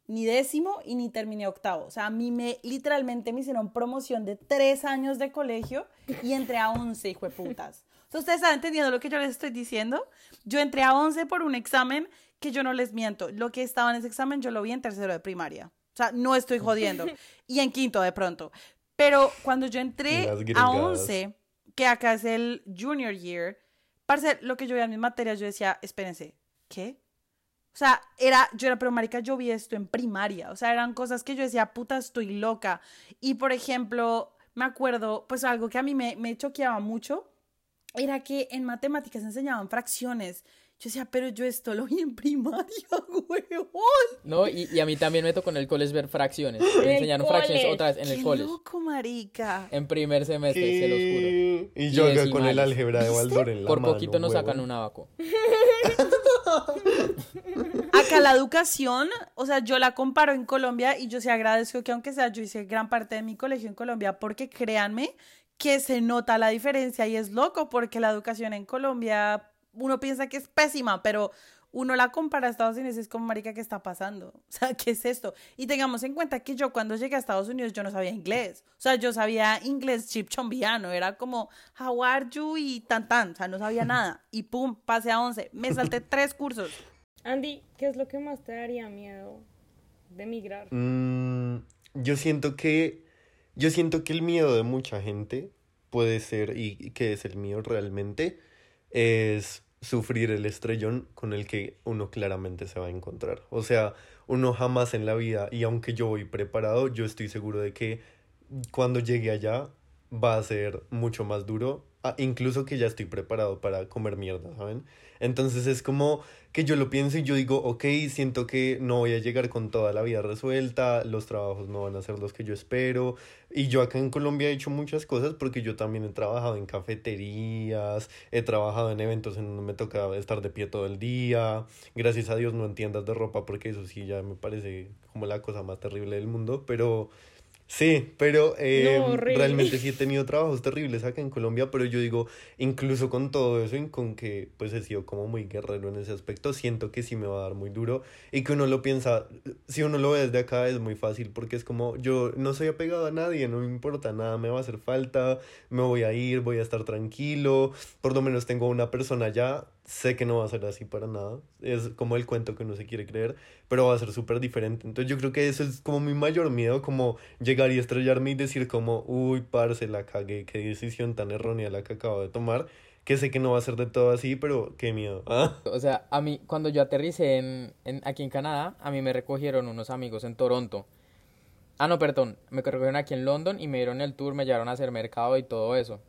A: ni décimo y ni terminé octavo. O sea, a mí me literalmente me hicieron promoción de tres años de colegio y entré a 11, hijo de putas. Sea, ustedes están entendiendo lo que yo les estoy diciendo. Yo entré a 11 por un examen que yo no les miento. Lo que estaba en ese examen yo lo vi en tercero de primaria. O sea, no estoy jodiendo. Y en quinto de pronto. Pero cuando yo entré a
C: gringadas.
A: 11, que acá es el junior year, parce, lo que yo veía en mis materias, yo decía, espérense, ¿qué? O sea, era, yo era, pero marica, yo vi esto en primaria. O sea, eran cosas que yo decía, puta, estoy loca. Y por ejemplo, me acuerdo, pues algo que a mí me, me choqueaba mucho era que en matemáticas enseñaban fracciones. Yo decía, pero yo esto lo vi en primaria, huevón.
D: No, y, y a mí también me tocó en el college ver fracciones. Me enseñaron fracciones
B: college.
D: otra vez en
A: Qué
D: el college.
A: loco, marica.
D: En primer semestre, se los juro.
C: Y yo
D: Y
C: acá con el
D: decimales.
C: álgebra de Baldor en la
D: Por
C: mano,
D: poquito nos sacan
C: huevón.
D: un abaco.
A: Acá la educación, o sea, yo la comparo en Colombia y yo sí agradezco que aunque sea yo hice gran parte de mi colegio en Colombia porque créanme que se nota la diferencia y es loco porque la educación en Colombia uno piensa que es pésima, pero uno la compara a Estados Unidos y es como, marica, ¿qué está pasando? O sea, ¿qué es esto? Y tengamos en cuenta que yo cuando llegué a Estados Unidos yo no sabía inglés. O sea, yo sabía inglés chipchombiano. Era como, how are you? Y tan tan. O sea, no sabía nada. Y pum, pasé a 11. Me salté tres cursos.
B: Andy, ¿qué es lo que más te daría miedo de emigrar?
C: Mm, yo siento que yo siento que el miedo de mucha gente puede ser y y que es el mío realmente es sufrir el estrellón con el que uno claramente se va a encontrar. O sea, uno jamás en la vida y aunque yo voy preparado, yo estoy seguro de que cuando llegue allá va a ser mucho más duro, ah, incluso que ya estoy preparado para comer mierda, ¿saben? Entonces es como que yo lo pienso y yo digo, ok, siento que no voy a llegar con toda la vida resuelta, los trabajos no van a ser los que yo espero. Y yo acá en Colombia he hecho muchas cosas porque yo también he trabajado en cafeterías, he trabajado en eventos en donde me toca estar de pie todo el día. Gracias a Dios no en tiendas de ropa porque eso sí ya me parece como la cosa más terrible del mundo, pero... Sí, pero eh,
B: No,
C: realmente sí he tenido trabajos terribles acá en Colombia, pero yo digo, incluso con todo eso y con que pues he sido como muy guerrero en ese aspecto, siento que sí me va a dar muy duro y que uno lo piensa, si uno lo ve desde acá es muy fácil porque es como yo no soy apegado a nadie, no me importa nada, me va a hacer falta, me voy a ir, voy a estar tranquilo, por lo menos tengo una persona allá, sé que no va a ser así para nada, es como el cuento que uno se quiere creer, pero va a ser súper diferente, entonces yo creo que eso es como mi mayor miedo, como llegar y estrellarme y decir como, uy, parce, la cagué, qué decisión tan errónea la que acabo de tomar, que sé que no va a ser de todo así, pero qué miedo. ¿ah?
D: O sea, a mí, cuando yo aterricé en, en- aquí en Canadá, a mí me recogieron unos amigos en Toronto. Ah, no, perdón, me recogieron aquí en London y me dieron el tour, me llevaron a hacer mercado y todo eso.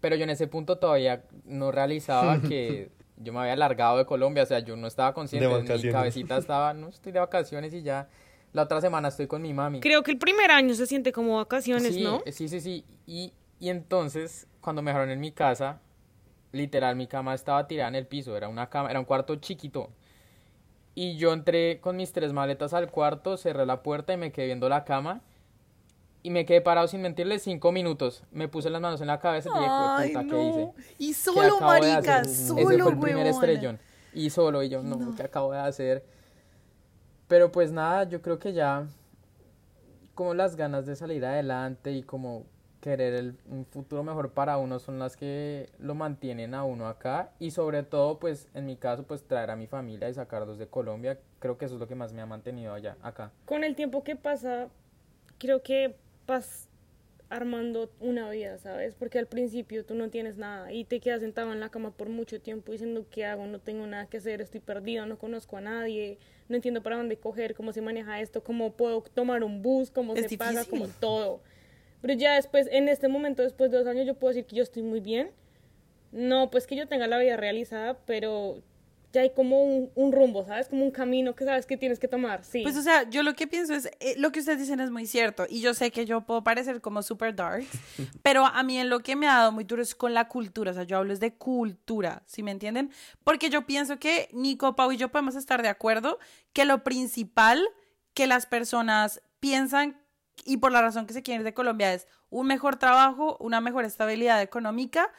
D: Pero yo en ese punto todavía no realizaba que yo me había largado de Colombia, o sea, yo no estaba consciente,
C: De
D: mi cabecita estaba, no, estoy de vacaciones y ya la otra semana estoy con mi mami.
B: Creo que el primer año se siente como vacaciones,
D: sí,
B: ¿no?
D: Sí, sí, sí. Y, y entonces, cuando me dejaron en mi casa, literal, mi cama estaba tirada en el piso. Era una cama, era un cuarto chiquito. Y yo entré con mis tres maletas al cuarto, cerré la puerta y me quedé viendo la cama. Y me quedé parado sin mentirles cinco minutos. Me puse las manos en la cabeza y dije,
A: Ay,
D: puta, ¿qué
A: no.
D: hice?
A: Y
D: ¿Qué
A: solo,
D: acabo de
A: marica,
D: hacer?
A: solo,
D: Ese fue el primer estrellón. Y solo, y yo, no,
A: No.
D: ¿qué acabo de hacer? Pero pues nada, yo creo que ya, como las ganas de salir adelante y como querer el- un futuro mejor para uno son las que lo mantienen a uno acá. Y sobre todo, pues en mi caso, pues traer a mi familia y sacarlos de Colombia. Creo que eso es lo que más me ha mantenido allá, acá.
B: Con el tiempo que pasa, creo que vas armando una vida, ¿sabes? Porque al principio tú no tienes nada y te quedas sentado en la cama por mucho tiempo diciendo qué hago, no tengo nada que hacer, estoy perdido, no conozco a nadie, no entiendo para dónde coger, cómo se maneja esto, cómo puedo tomar un bus, cómo
A: Es
B: se paga,
A: difícil.
B: como todo. Pero ya después, en este momento, después de dos años, yo puedo decir que yo estoy muy bien. No, pues que yo tenga la vida realizada, pero ya hay como un, rumbo, ¿sabes? Como un camino que sabes que tienes que tomar, sí.
A: Pues, o sea, yo lo que pienso es, eh, lo que ustedes dicen es muy cierto, y yo sé que yo puedo parecer como super dark, pero a mí en lo que me ha dado muy duro es con la cultura, o sea, yo hablo es de cultura, ¿sí me entienden? Porque yo pienso que Nico, Pau y yo podemos estar de acuerdo que lo principal que las personas piensan y por la razón que se quieren ir de Colombia es un mejor trabajo, una mejor estabilidad económica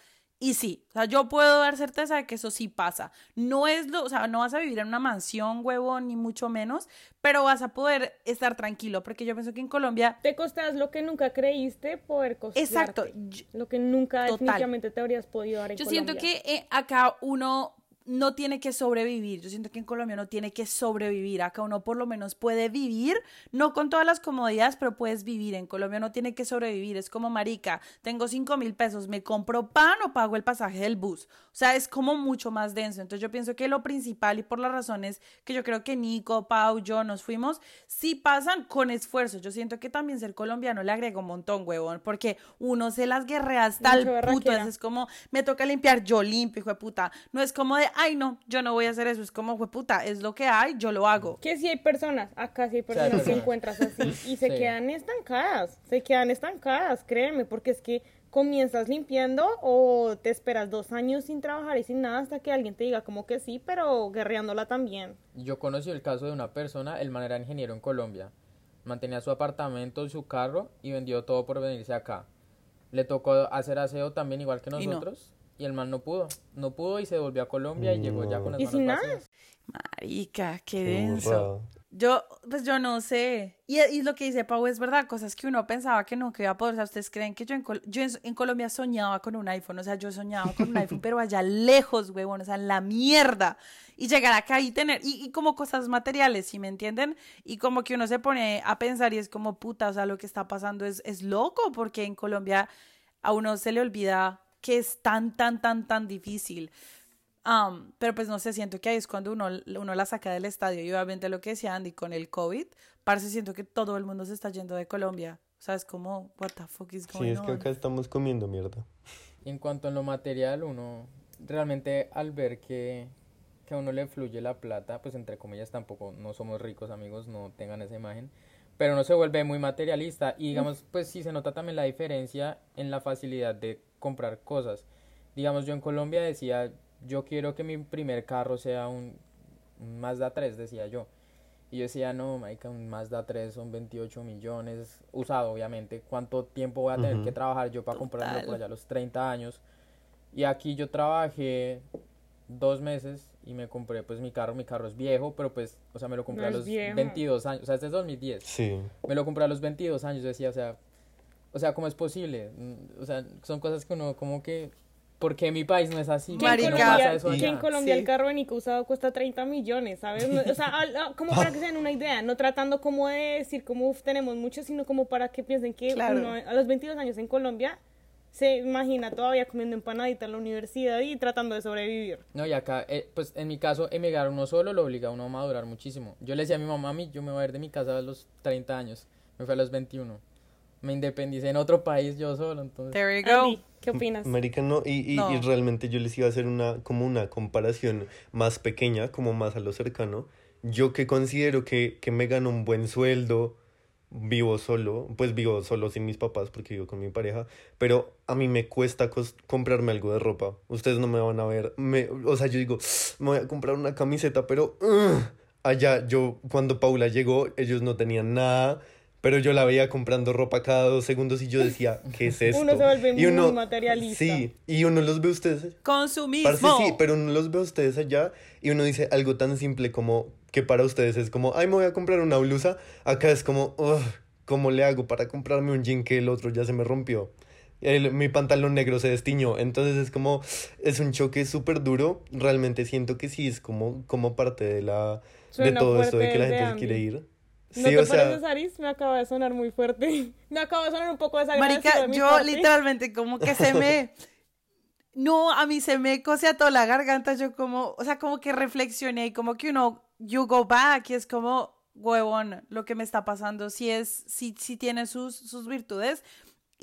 A: y sí, o sea, yo puedo dar certeza de que eso sí pasa. No es lo, o sea, no vas a vivir en una mansión, huevo, ni mucho menos, pero vas a poder estar tranquilo, porque yo pienso que en Colombia...
B: Te costas lo que nunca creíste poder costarte. Exacto. Lo que nunca definitivamente te habrías podido dar en
A: Yo siento que eh, acá uno no tiene que sobrevivir. Yo siento que en Colombia no tiene que sobrevivir. Acá uno por lo menos puede vivir, no con todas las comodidades, pero puedes vivir. En Colombia no tiene que sobrevivir. Es como, marica, tengo cinco mil pesos, me compro pan o pago el pasaje del bus. O sea, es como mucho más denso. Entonces yo pienso que lo principal y por las razones que yo creo que Nico, Pau, yo nos fuimos, sí pasan con esfuerzo. Yo siento que también ser colombiano le agrega un montón, huevón, porque uno se las guerrea hasta el puto. Es como, me toca limpiar, yo limpio, hijo de puta. No es como de, ay, no, yo no voy a hacer eso. Es como, fue puta, es lo que hay, yo lo hago.
B: Que si hay personas, acá sí hay personas que encuentras así y se quedan estancadas, se quedan estancadas, créeme, porque es que comienzas limpiando o te esperas dos años sin trabajar y sin nada hasta que alguien te diga como que sí, pero guerreándola también.
D: Yo conocí el caso de una persona, el man era ingeniero en Colombia, mantenía su apartamento, su carro y vendió todo por venirse acá. Le tocó hacer aseo también igual que nosotros. Y el man no pudo, no pudo y se volvió a Colombia y llegó ya con las manos vacías.
A: Marica, qué denso. Yo, pues yo no sé. Y, y, lo que dice Pau es verdad, cosas que uno pensaba que nunca iba a poder. O sea, ustedes creen que yo en, yo en, Colombia soñaba con un iPhone. O sea, yo soñaba con un iPhone, pero allá lejos, huevón, o sea, en la mierda. Y llegar acá y tener, y, y como cosas materiales, ¿sí me entienden? Y como que uno se pone a pensar y es como, puta, o sea, lo que está pasando es, es loco, porque en Colombia a uno se le olvida que es tan, tan, tan, tan difícil. pero pues no sé, siento que ahí es cuando uno, uno la saca del estadio. Y obviamente lo que decía Andy con el COVID, parece siento que todo el mundo se está yendo de Colombia. O sea, es como, what the fuck is going
C: Sí, es que acá estamos comiendo mierda.
D: Y en cuanto a lo material, uno realmente al ver que, que a uno le fluye la plata, pues entre comillas tampoco, no somos ricos amigos, no tengan esa imagen pero no se vuelve muy materialista y digamos pues sí se nota también la diferencia en la facilidad de comprar cosas. Digamos yo en Colombia decía yo quiero que mi primer carro sea un, Mazda 3 decía yo. Y yo decía no Mike un Mazda 3 son 28 millones usado obviamente. Cuánto tiempo voy a tener que trabajar yo para comprarlo por allá a los 30 años y aquí yo trabajé dos meses y me compré pues mi carro, mi carro es viejo, pero pues, o sea, me lo compré a los 22 años, o sea, este es 2010.
C: Sí.
D: Me lo compré a los 22 años, yo decía, o sea, o sea, ¿cómo es posible? Mm, o sea, son cosas que uno como que ¿Por qué mi país no es así?
B: Que en Colombia, que en Colombia el carro de Nico usado cuesta 30 millones, ¿sabes? O sea, como para que se den una idea, no tratando como de decir como tenemos mucho, sino como para que piensen que uno, a los 22 años en Colombia se imagina todavía comiendo empanadita en la universidad y tratando de sobrevivir.
D: No, y acá, eh, pues en mi caso, emigrar uno solo lo obliga a uno a madurar muchísimo. Yo le decía a mi mamá, a mí, yo me voy a ir de mi casa a los 30 años. Me fui a los 21. Me independicé en otro país yo solo, entonces.
A: There you go.
B: ¿Qué opinas?
C: Americano, y, y, y, realmente yo les iba a hacer una, como una comparación más pequeña, como más a lo cercano. Yo que considero que, que me gano un buen sueldo, vivo solo, pues vivo solo sin mis papás porque vivo con mi pareja, pero a mí me cuesta comprarme algo de ropa. Ustedes no me van a ver, me, o sea, yo digo, me voy a comprar una camiseta, pero allá yo cuando Paula llegó, ellos no tenían nada, pero yo la veía comprando ropa cada dos segundos y yo decía, ¿qué es esto?
B: Uno se vuelve y uno, muy materialista.
C: Sí, y uno los ve ustedes.
A: Consumismo.
C: sí, pero uno los ve ustedes allá y uno dice algo tan simple como que para ustedes es como, ay, me voy a comprar una blusa, acá es como, ¿cómo le hago para comprarme un jean que el otro ya se me rompió? El, mi pantalón negro se destiñó, entonces es como, es un choque súper duro, realmente siento que sí es como, como parte de la, de todo esto, de que la gente se quiere ir.
B: ¿No te o sea... Aris? Me acaba de sonar muy fuerte. Me acaba de sonar un poco desagradable.
A: Marica, yo literalmente como que se me... No, a mí se me cose toda la garganta, yo como, o sea, como que reflexioné y como que uno you go back y es como, huevón, lo que me está pasando, si es, si, si tiene sus, sus virtudes.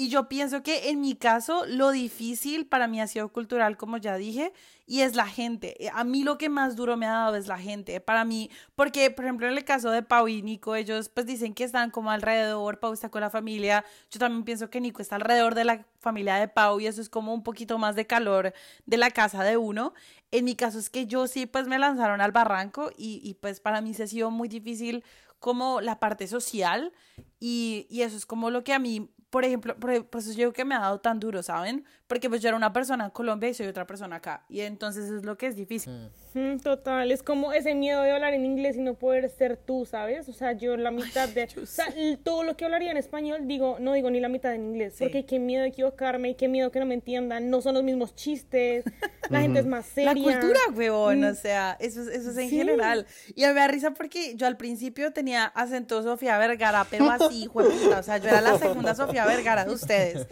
A: Y yo pienso que en mi caso lo difícil para mí ha sido cultural, como ya dije, y es la gente. Eh, a mí lo que más duro me ha dado es la gente. Para mí, porque por ejemplo en el caso de Pau y Nico, ellos pues dicen que están como alrededor, Pau está con la familia. Yo también pienso que Nico está alrededor de la familia de Pau y eso es como un poquito más de calor de la casa de uno. En mi caso es que yo sí pues me lanzaron al barranco y, pues para mí se ha sido muy difícil como la parte social y, eso es como lo que a mí por ejemplo, por, eso yo que me ha dado tan duro, ¿saben? Porque pues yo era una persona en Colombia y soy otra persona acá. Y entonces es lo que es difícil.
B: Mm. Total, es como ese miedo de hablar en inglés y no poder ser tú, ¿sabes? O sea, yo la mitad de... o sea, todo lo que hablaría en español, digo, no digo ni la mitad en inglés. Porque qué miedo de equivocarme, qué miedo que no me entiendan, no son los mismos chistes, la gente es más seria.
A: La cultura, huevón, o mm. sea, eso, eso es en general. Y me da risa porque yo al principio tenía acento Sofía Vergara, pero así, huevita, o sea, yo era la segunda Sofía Vergara de ustedes.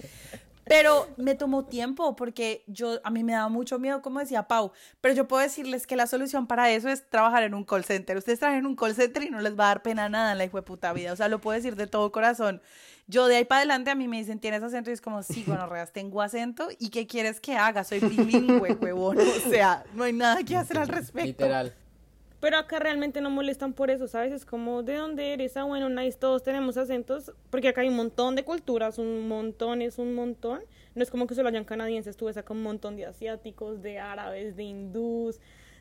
A: Pero me tomó tiempo porque yo, a mí me daba mucho miedo, como decía Pau, pero yo puedo decirles que la solución para eso es trabajar en un call center. Ustedes trabajan en un call center y no les va a dar pena nada en la hijo de puta vida. O sea, lo puedo decir de todo corazón. Yo de ahí para adelante a mí me dicen, ¿tienes acento? Y es como, sí, bueno, reas, tengo acento. ¿Y qué quieres que haga? Soy bilingüe, huevón. O sea, no hay nada que hacer al respecto.
D: Literal.
B: Pero acá realmente no molestan por eso, ¿sabes? Es como, ¿de dónde eres? Ah, bueno, nice, todos tenemos acentos, porque acá hay un montón de culturas, un montón, es un montón. No es como que solo hayan canadienses, tú ves acá un montón de asiáticos, de árabes, de hindús,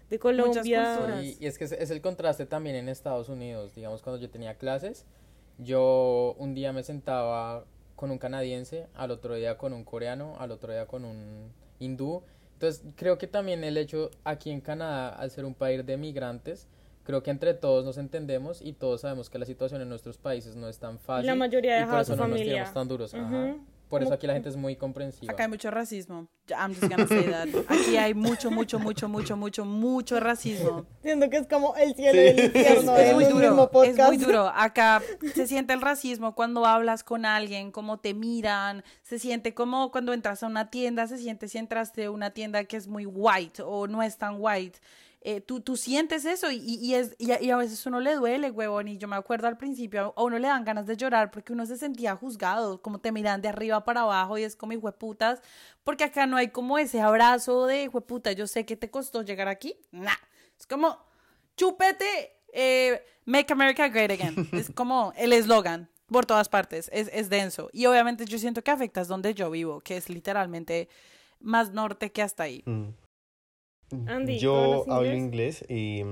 B: de Colombia.
D: Y, y, es que es, es, el contraste también en Estados Unidos. Digamos, cuando yo tenía clases, yo un día me sentaba con un canadiense, al otro día con un coreano, al otro día con un hindú entonces, creo que también el hecho aquí en Canadá, al ser un país de migrantes, creo que entre todos nos entendemos y todos sabemos que la situación en nuestros países no es tan fácil.
B: La mayoría de
D: por eso
B: no
D: familia. nos tan duros. Por eso aquí la gente es muy comprensiva.
A: Acá hay mucho racismo. I'm just gonna say that. Aquí hay mucho, mucho, mucho, mucho, mucho, mucho racismo.
B: Siento que es como el cielo y el infierno.
A: Es, muy duro. Es muy duro. Acá se siente el racismo cuando hablas con alguien, cómo te miran. Se siente como cuando entras a una tienda, se siente si entraste a una tienda que es muy white o no es tan white. Eh, tú, tú sientes eso y, y, es, y, a veces uno le duele, huevón. Y yo me acuerdo al principio, a uno le dan ganas de llorar porque uno se sentía juzgado, como te miran de arriba para abajo y es como hueputas, porque acá no hay como ese abrazo de hueputa, yo sé que te costó llegar aquí. Nah, es como, chupete, eh, Make America Great Again. es como el eslogan por todas partes, es, es denso. Y obviamente yo siento que afectas donde yo vivo, que es literalmente más norte que hasta ahí.
C: Mm. Yo hablo inglés y,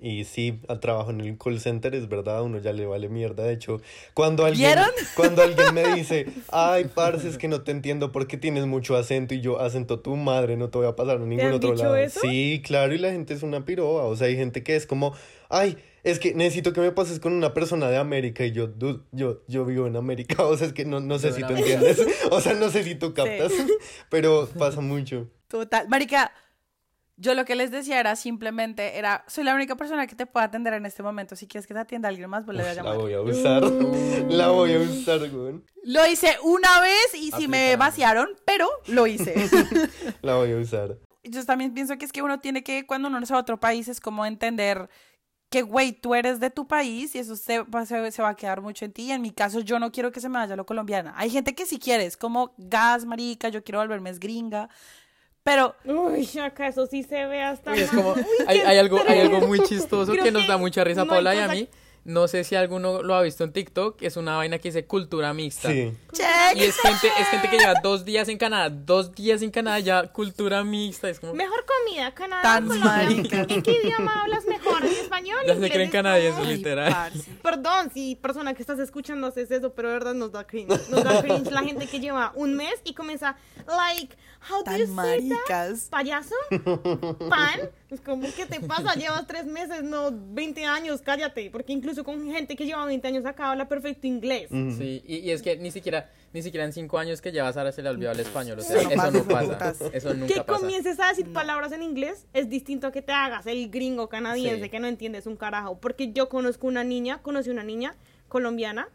C: y sí, trabajo en el call center, es verdad, uno ya le vale mierda. De hecho, cuando alguien, cuando alguien me dice, ay, parce, es que no te entiendo porque tienes mucho acento y yo acento tu madre, no te voy a pasar a ningún otro lado. Sí, claro, y la gente es una piroa. O sea, hay gente que es como, ay, es que necesito que me pases con una persona de América y yo, yo, yo vivo en América. O sea, es que no, no sé si tú entiendes. O sea, no sé si tú captas, pero pasa mucho.
A: Total. Marica, yo lo que les decía era simplemente, era, soy la única persona que te puede atender en este momento. Si quieres que te atienda alguien más, pues le voy a llamar.
C: La voy a usar. la voy a usar, güey.
A: Lo hice una vez y si me vaciaron, pero lo hice.
C: la voy a usar.
A: Yo también pienso que es que uno tiene que, cuando uno es a otro país, es como entender que, güey, tú eres de tu país y eso se va, se, va a quedar mucho en ti. Y en mi caso, yo no quiero que se me vaya lo colombiana. Hay gente que sí quiere, es como gas, marica, yo quiero volverme es gringa. Pero.
B: Uy, acaso sí se ve hasta.
D: es como, hay, hay, algo, hay algo muy chistoso que nos da mucha risa a Paula y a mí. No sé si alguno lo ha visto en TikTok, es una vaina que dice cultura mixta. Sí. Y es gente, es gente que lleva dos días en Canadá, dos días en Canadá ya, cultura mixta. Es como...
B: Mejor comida, Canadá. Tan marica. ¿En qué idioma hablas mejor? ¿En español?
D: Ya se creen canadienses, literal.
B: Perdón si persona que estás escuchando haces eso, pero de verdad nos da cringe. Nos da cringe la gente que lleva un mes y comienza, like, how do you say that? ¿Payaso? ¿Pan? Es como, ¿qué te pasa? Llevas tres meses, no 20 años, cállate. Porque incluso con gente que lleva 20 años acá habla perfecto inglés.
D: Sí, y, es que ni siquiera, ni siquiera en 5 años que llevas ahora se le olvidó el español. O sea, eso no pasa. Eso nunca
B: que comiences a decir palabras en inglés es distinto a que te hagas el gringo canadiense que no entiendes un carajo. Porque yo conozco una niña, conocí una niña colombiana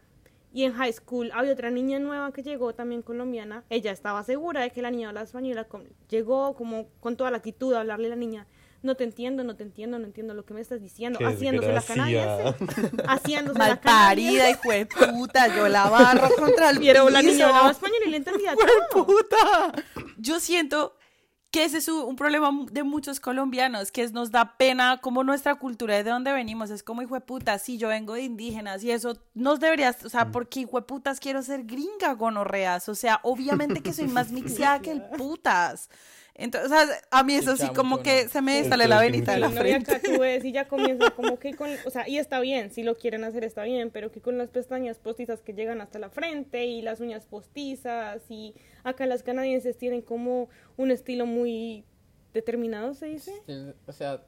B: y en high school había otra niña nueva que llegó también colombiana. Ella estaba segura de que la niña hablaba español. Llegó como con toda la actitud a hablarle a la niña no te entiendo, no te entiendo, no entiendo lo que me estás diciendo,
C: Qué
B: haciéndose la
C: desgracia.
B: canadiense, haciéndose la canadiense.
A: Malparida, hijo de puta, yo la barro contra el
B: Pero la niña
A: piso.
B: hablaba español y le entendía todo.
A: puta. Yo siento que ese es un problema de muchos colombianos, que es, nos da pena como nuestra cultura de dónde venimos. Es como, hijo de puta, sí, yo vengo de indígenas y eso nos deberías, o sea,
C: Mm.
A: porque hijo de putas quiero ser gringa gonorreas. O sea, obviamente que soy más mixeada que el putas. Entonces, o sea, a mí eso sí como
D: mucho,
A: que
D: ¿no?
A: se me
C: Sí,
A: sale la venita de la
B: Sí, no, y
A: frente.
B: acá tú ves y ya comienza como que con, o sea, y está bien, si lo quieren hacer está bien, pero que con las pestañas postizas que llegan hasta la frente y las uñas postizas y acá las canadienses tienen como un estilo muy determinado, se dice.
D: Sí, O sea,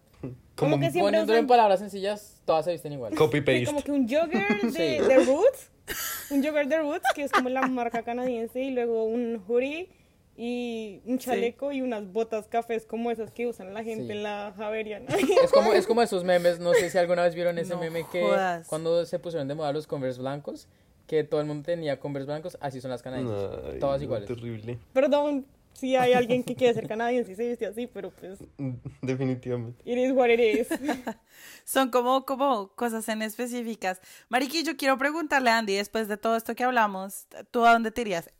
B: Como que siempre
D: poniéndolo en
B: usan-
D: palabras sencillas, todas se visten igual.
C: Copy
B: Sí,
C: paste.
B: como que un jogger de,
D: Sí.
B: de Roots, un jogger de Roots, que es como la marca canadiense, y luego un hoodie y un chaleco y unas botas cafés como esas que usan la gente
D: Sí.
B: en la Javeriana.
D: Es como, es como esos memes, no sé si alguna vez vieron ese
A: No
D: meme que
A: jodas.
D: cuando se pusieron de moda los Converse blancos, que todo el mundo tenía Converse blancos, así son las canadienses,
C: Ay,
D: todas
C: no,
D: iguales.
C: Terrible.
B: Perdón si hay alguien que quiere ser canadiense y se viste así, pero pues,
C: Definitivamente.
B: it is what it is.
A: Son como, como cosas en específicas. Mariqui, yo quiero preguntarle a Andy, después de todo esto que hablamos, ¿tú a dónde te irías?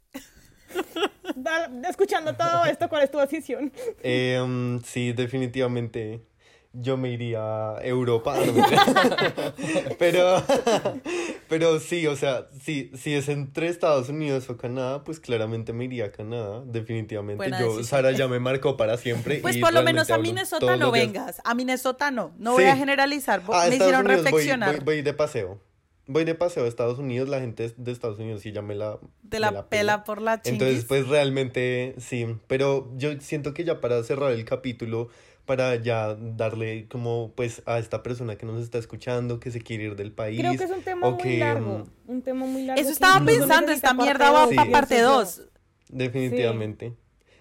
B: Escuchando todo esto, ¿cuál es tu decisión?
C: Eh, um, sí, definitivamente yo me iría a Europa. pero, pero sí, o sea, sí, si es entre Estados Unidos o Canadá, pues claramente me iría a Canadá, definitivamente.
A: Buena
C: yo,
A: decisión.
C: Sara ya me marcó para siempre.
A: Pues
C: y
A: por lo menos a Minnesota no vengas. A Minnesota no. No
C: Sí.
A: voy a generalizar.
C: Ah,
A: Me
C: Estados
A: hicieron
C: Unidos voy-
A: reflexionar.
C: Voy, voy de paseo. Voy de paseo a Estados Unidos, la gente de Estados Unidos sí ya me la...
A: de
C: me
A: la, pela por la chinguis.
C: Entonces, pues realmente sí, pero yo siento que ya para cerrar el capítulo, para ya darle como pues a esta persona que nos está escuchando, que se quiere ir del país.
B: Creo que es un tema
C: o
B: muy
C: que,
B: largo.
C: mm,
B: Un tema muy largo.
A: Eso estaba pensando, esta mierda va para parte
B: pienso yo.
A: 2.
C: Definitivamente.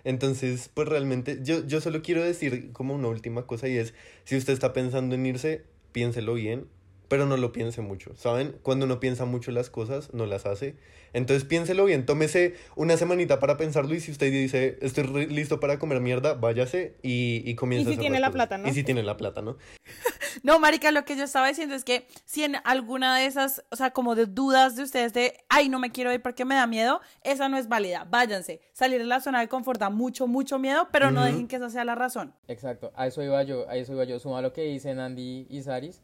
C: Entonces, pues realmente, yo, yo solo quiero decir como una última cosa y es, si usted está pensando en irse, piénselo bien, pero no lo piense mucho, ¿saben? Cuando uno piensa mucho las cosas, no las hace. Entonces, piénselo bien, tómese una semanita para pensarlo y si usted dice, estoy listo para comer mierda, váyase y, y comience
B: Y si
C: a hacer
B: tiene la
C: cosas.
B: plata, ¿no?
C: Y si tiene la plata, ¿no?
A: No, marica, lo que yo estaba diciendo es que si en alguna de esas, o sea, como de dudas de ustedes de, ay, no me quiero ir porque me da miedo, esa no es válida. Váyanse. Salir de la zona de confort da mucho, mucho miedo, pero no dejen que esa sea la razón.
D: Exacto, a eso iba yo, a eso iba yo. Suma lo que dicen Andy y Saris.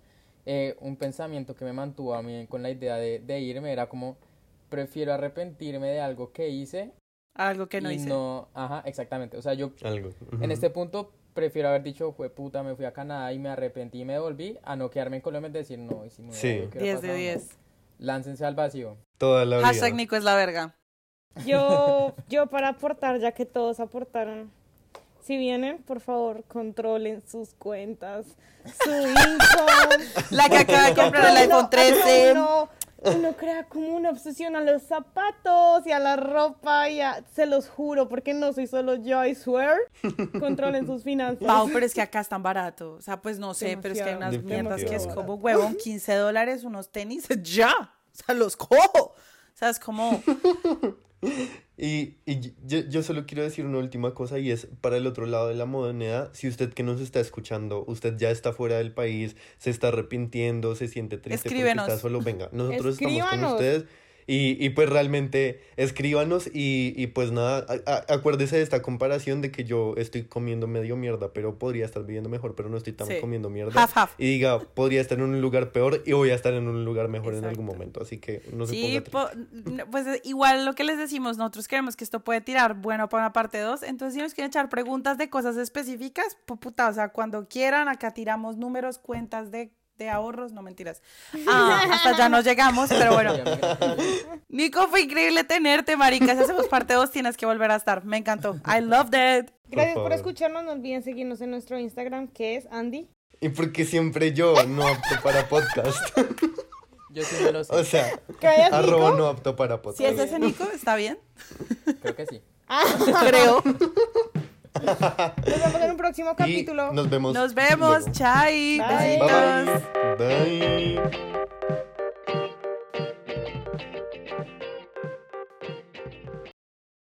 D: Eh, un pensamiento que me mantuvo a mí con la idea de, de irme era como, prefiero arrepentirme de algo que hice
A: Algo que no
D: y
A: hice.
D: no, ajá, exactamente. O sea, yo
C: Algo.
D: en este punto prefiero haber dicho, fue puta, me fui a Canadá y me arrepentí y me devolví, a no quedarme en Colombia y decir, no, y si me hubiera
C: Sí.
D: ido, ¿qué hubiera
A: 10 de
D: pasado?
A: 10.
D: Láncense al vacío.
C: Toda la vida.
A: Hashtag Nico es la verga.
B: Yo, yo para aportar, ya que todos aportaron, si vienen, por favor, controlen sus cuentas, su income.
A: La que acaba de comprar el iPhone 13.
B: Uno, uno crea como una obsesión a los zapatos y a la ropa y a, se los juro, porque no soy solo yo, I swear. Controlen sus finanzas.
A: Pau, pero es que acá es tan barato. O sea, pues no sé, pero es que hay unas mierdas que es como huevón, 15 dólares, unos tenis, ya. O sea, los cojo. O sea, es como,
C: Y, y yo, yo solo quiero decir una última cosa y es para el otro lado de la moneda, si usted que nos está escuchando, usted ya está fuera del país, se está arrepintiendo, se siente triste
A: Escríbenos.
C: porque está solo, venga, nosotros estamos con ustedes y, y pues realmente escríbanos y, y pues nada, a- a- acuérdese de esta comparación de que yo estoy comiendo medio mierda, pero podría estar viviendo mejor, pero no estoy tan
A: Sí.
C: comiendo mierda.
A: Half, half.
C: Y diga, podría estar en un lugar peor y voy a estar en un lugar mejor en algún momento, así que no se
A: sí,
C: ponga
A: po- pues igual lo que les decimos, nosotros queremos que esto puede tirar bueno para una parte 2, entonces si nos quieren echar preguntas de cosas específicas, pu- puta, o sea, cuando quieran, acá tiramos números, cuentas de, de ahorros, no mentiras. Ah, hasta ya no llegamos, pero bueno. Nico, fue increíble tenerte, marica. Si hacemos parte 2, tienes que volver a estar. Me encantó. I loved it.
B: Gracias por escucharnos. No olviden seguirnos en nuestro Instagram, que es Andy.
C: Y porque siempre yo no apto para podcast.
D: Yo sí me lo sé,
C: O sea,
B: ¿Que vayas,
C: arroba
B: Nico?
C: no apto para
A: Si
C: podcast.
A: es ese Nico, ¿está bien?
D: creo que sí.
A: Creo.
B: Nos vemos en un próximo
C: Y
B: capítulo.
C: nos vemos.
A: Nos vemos. Chai.
C: Bye bye. Bye.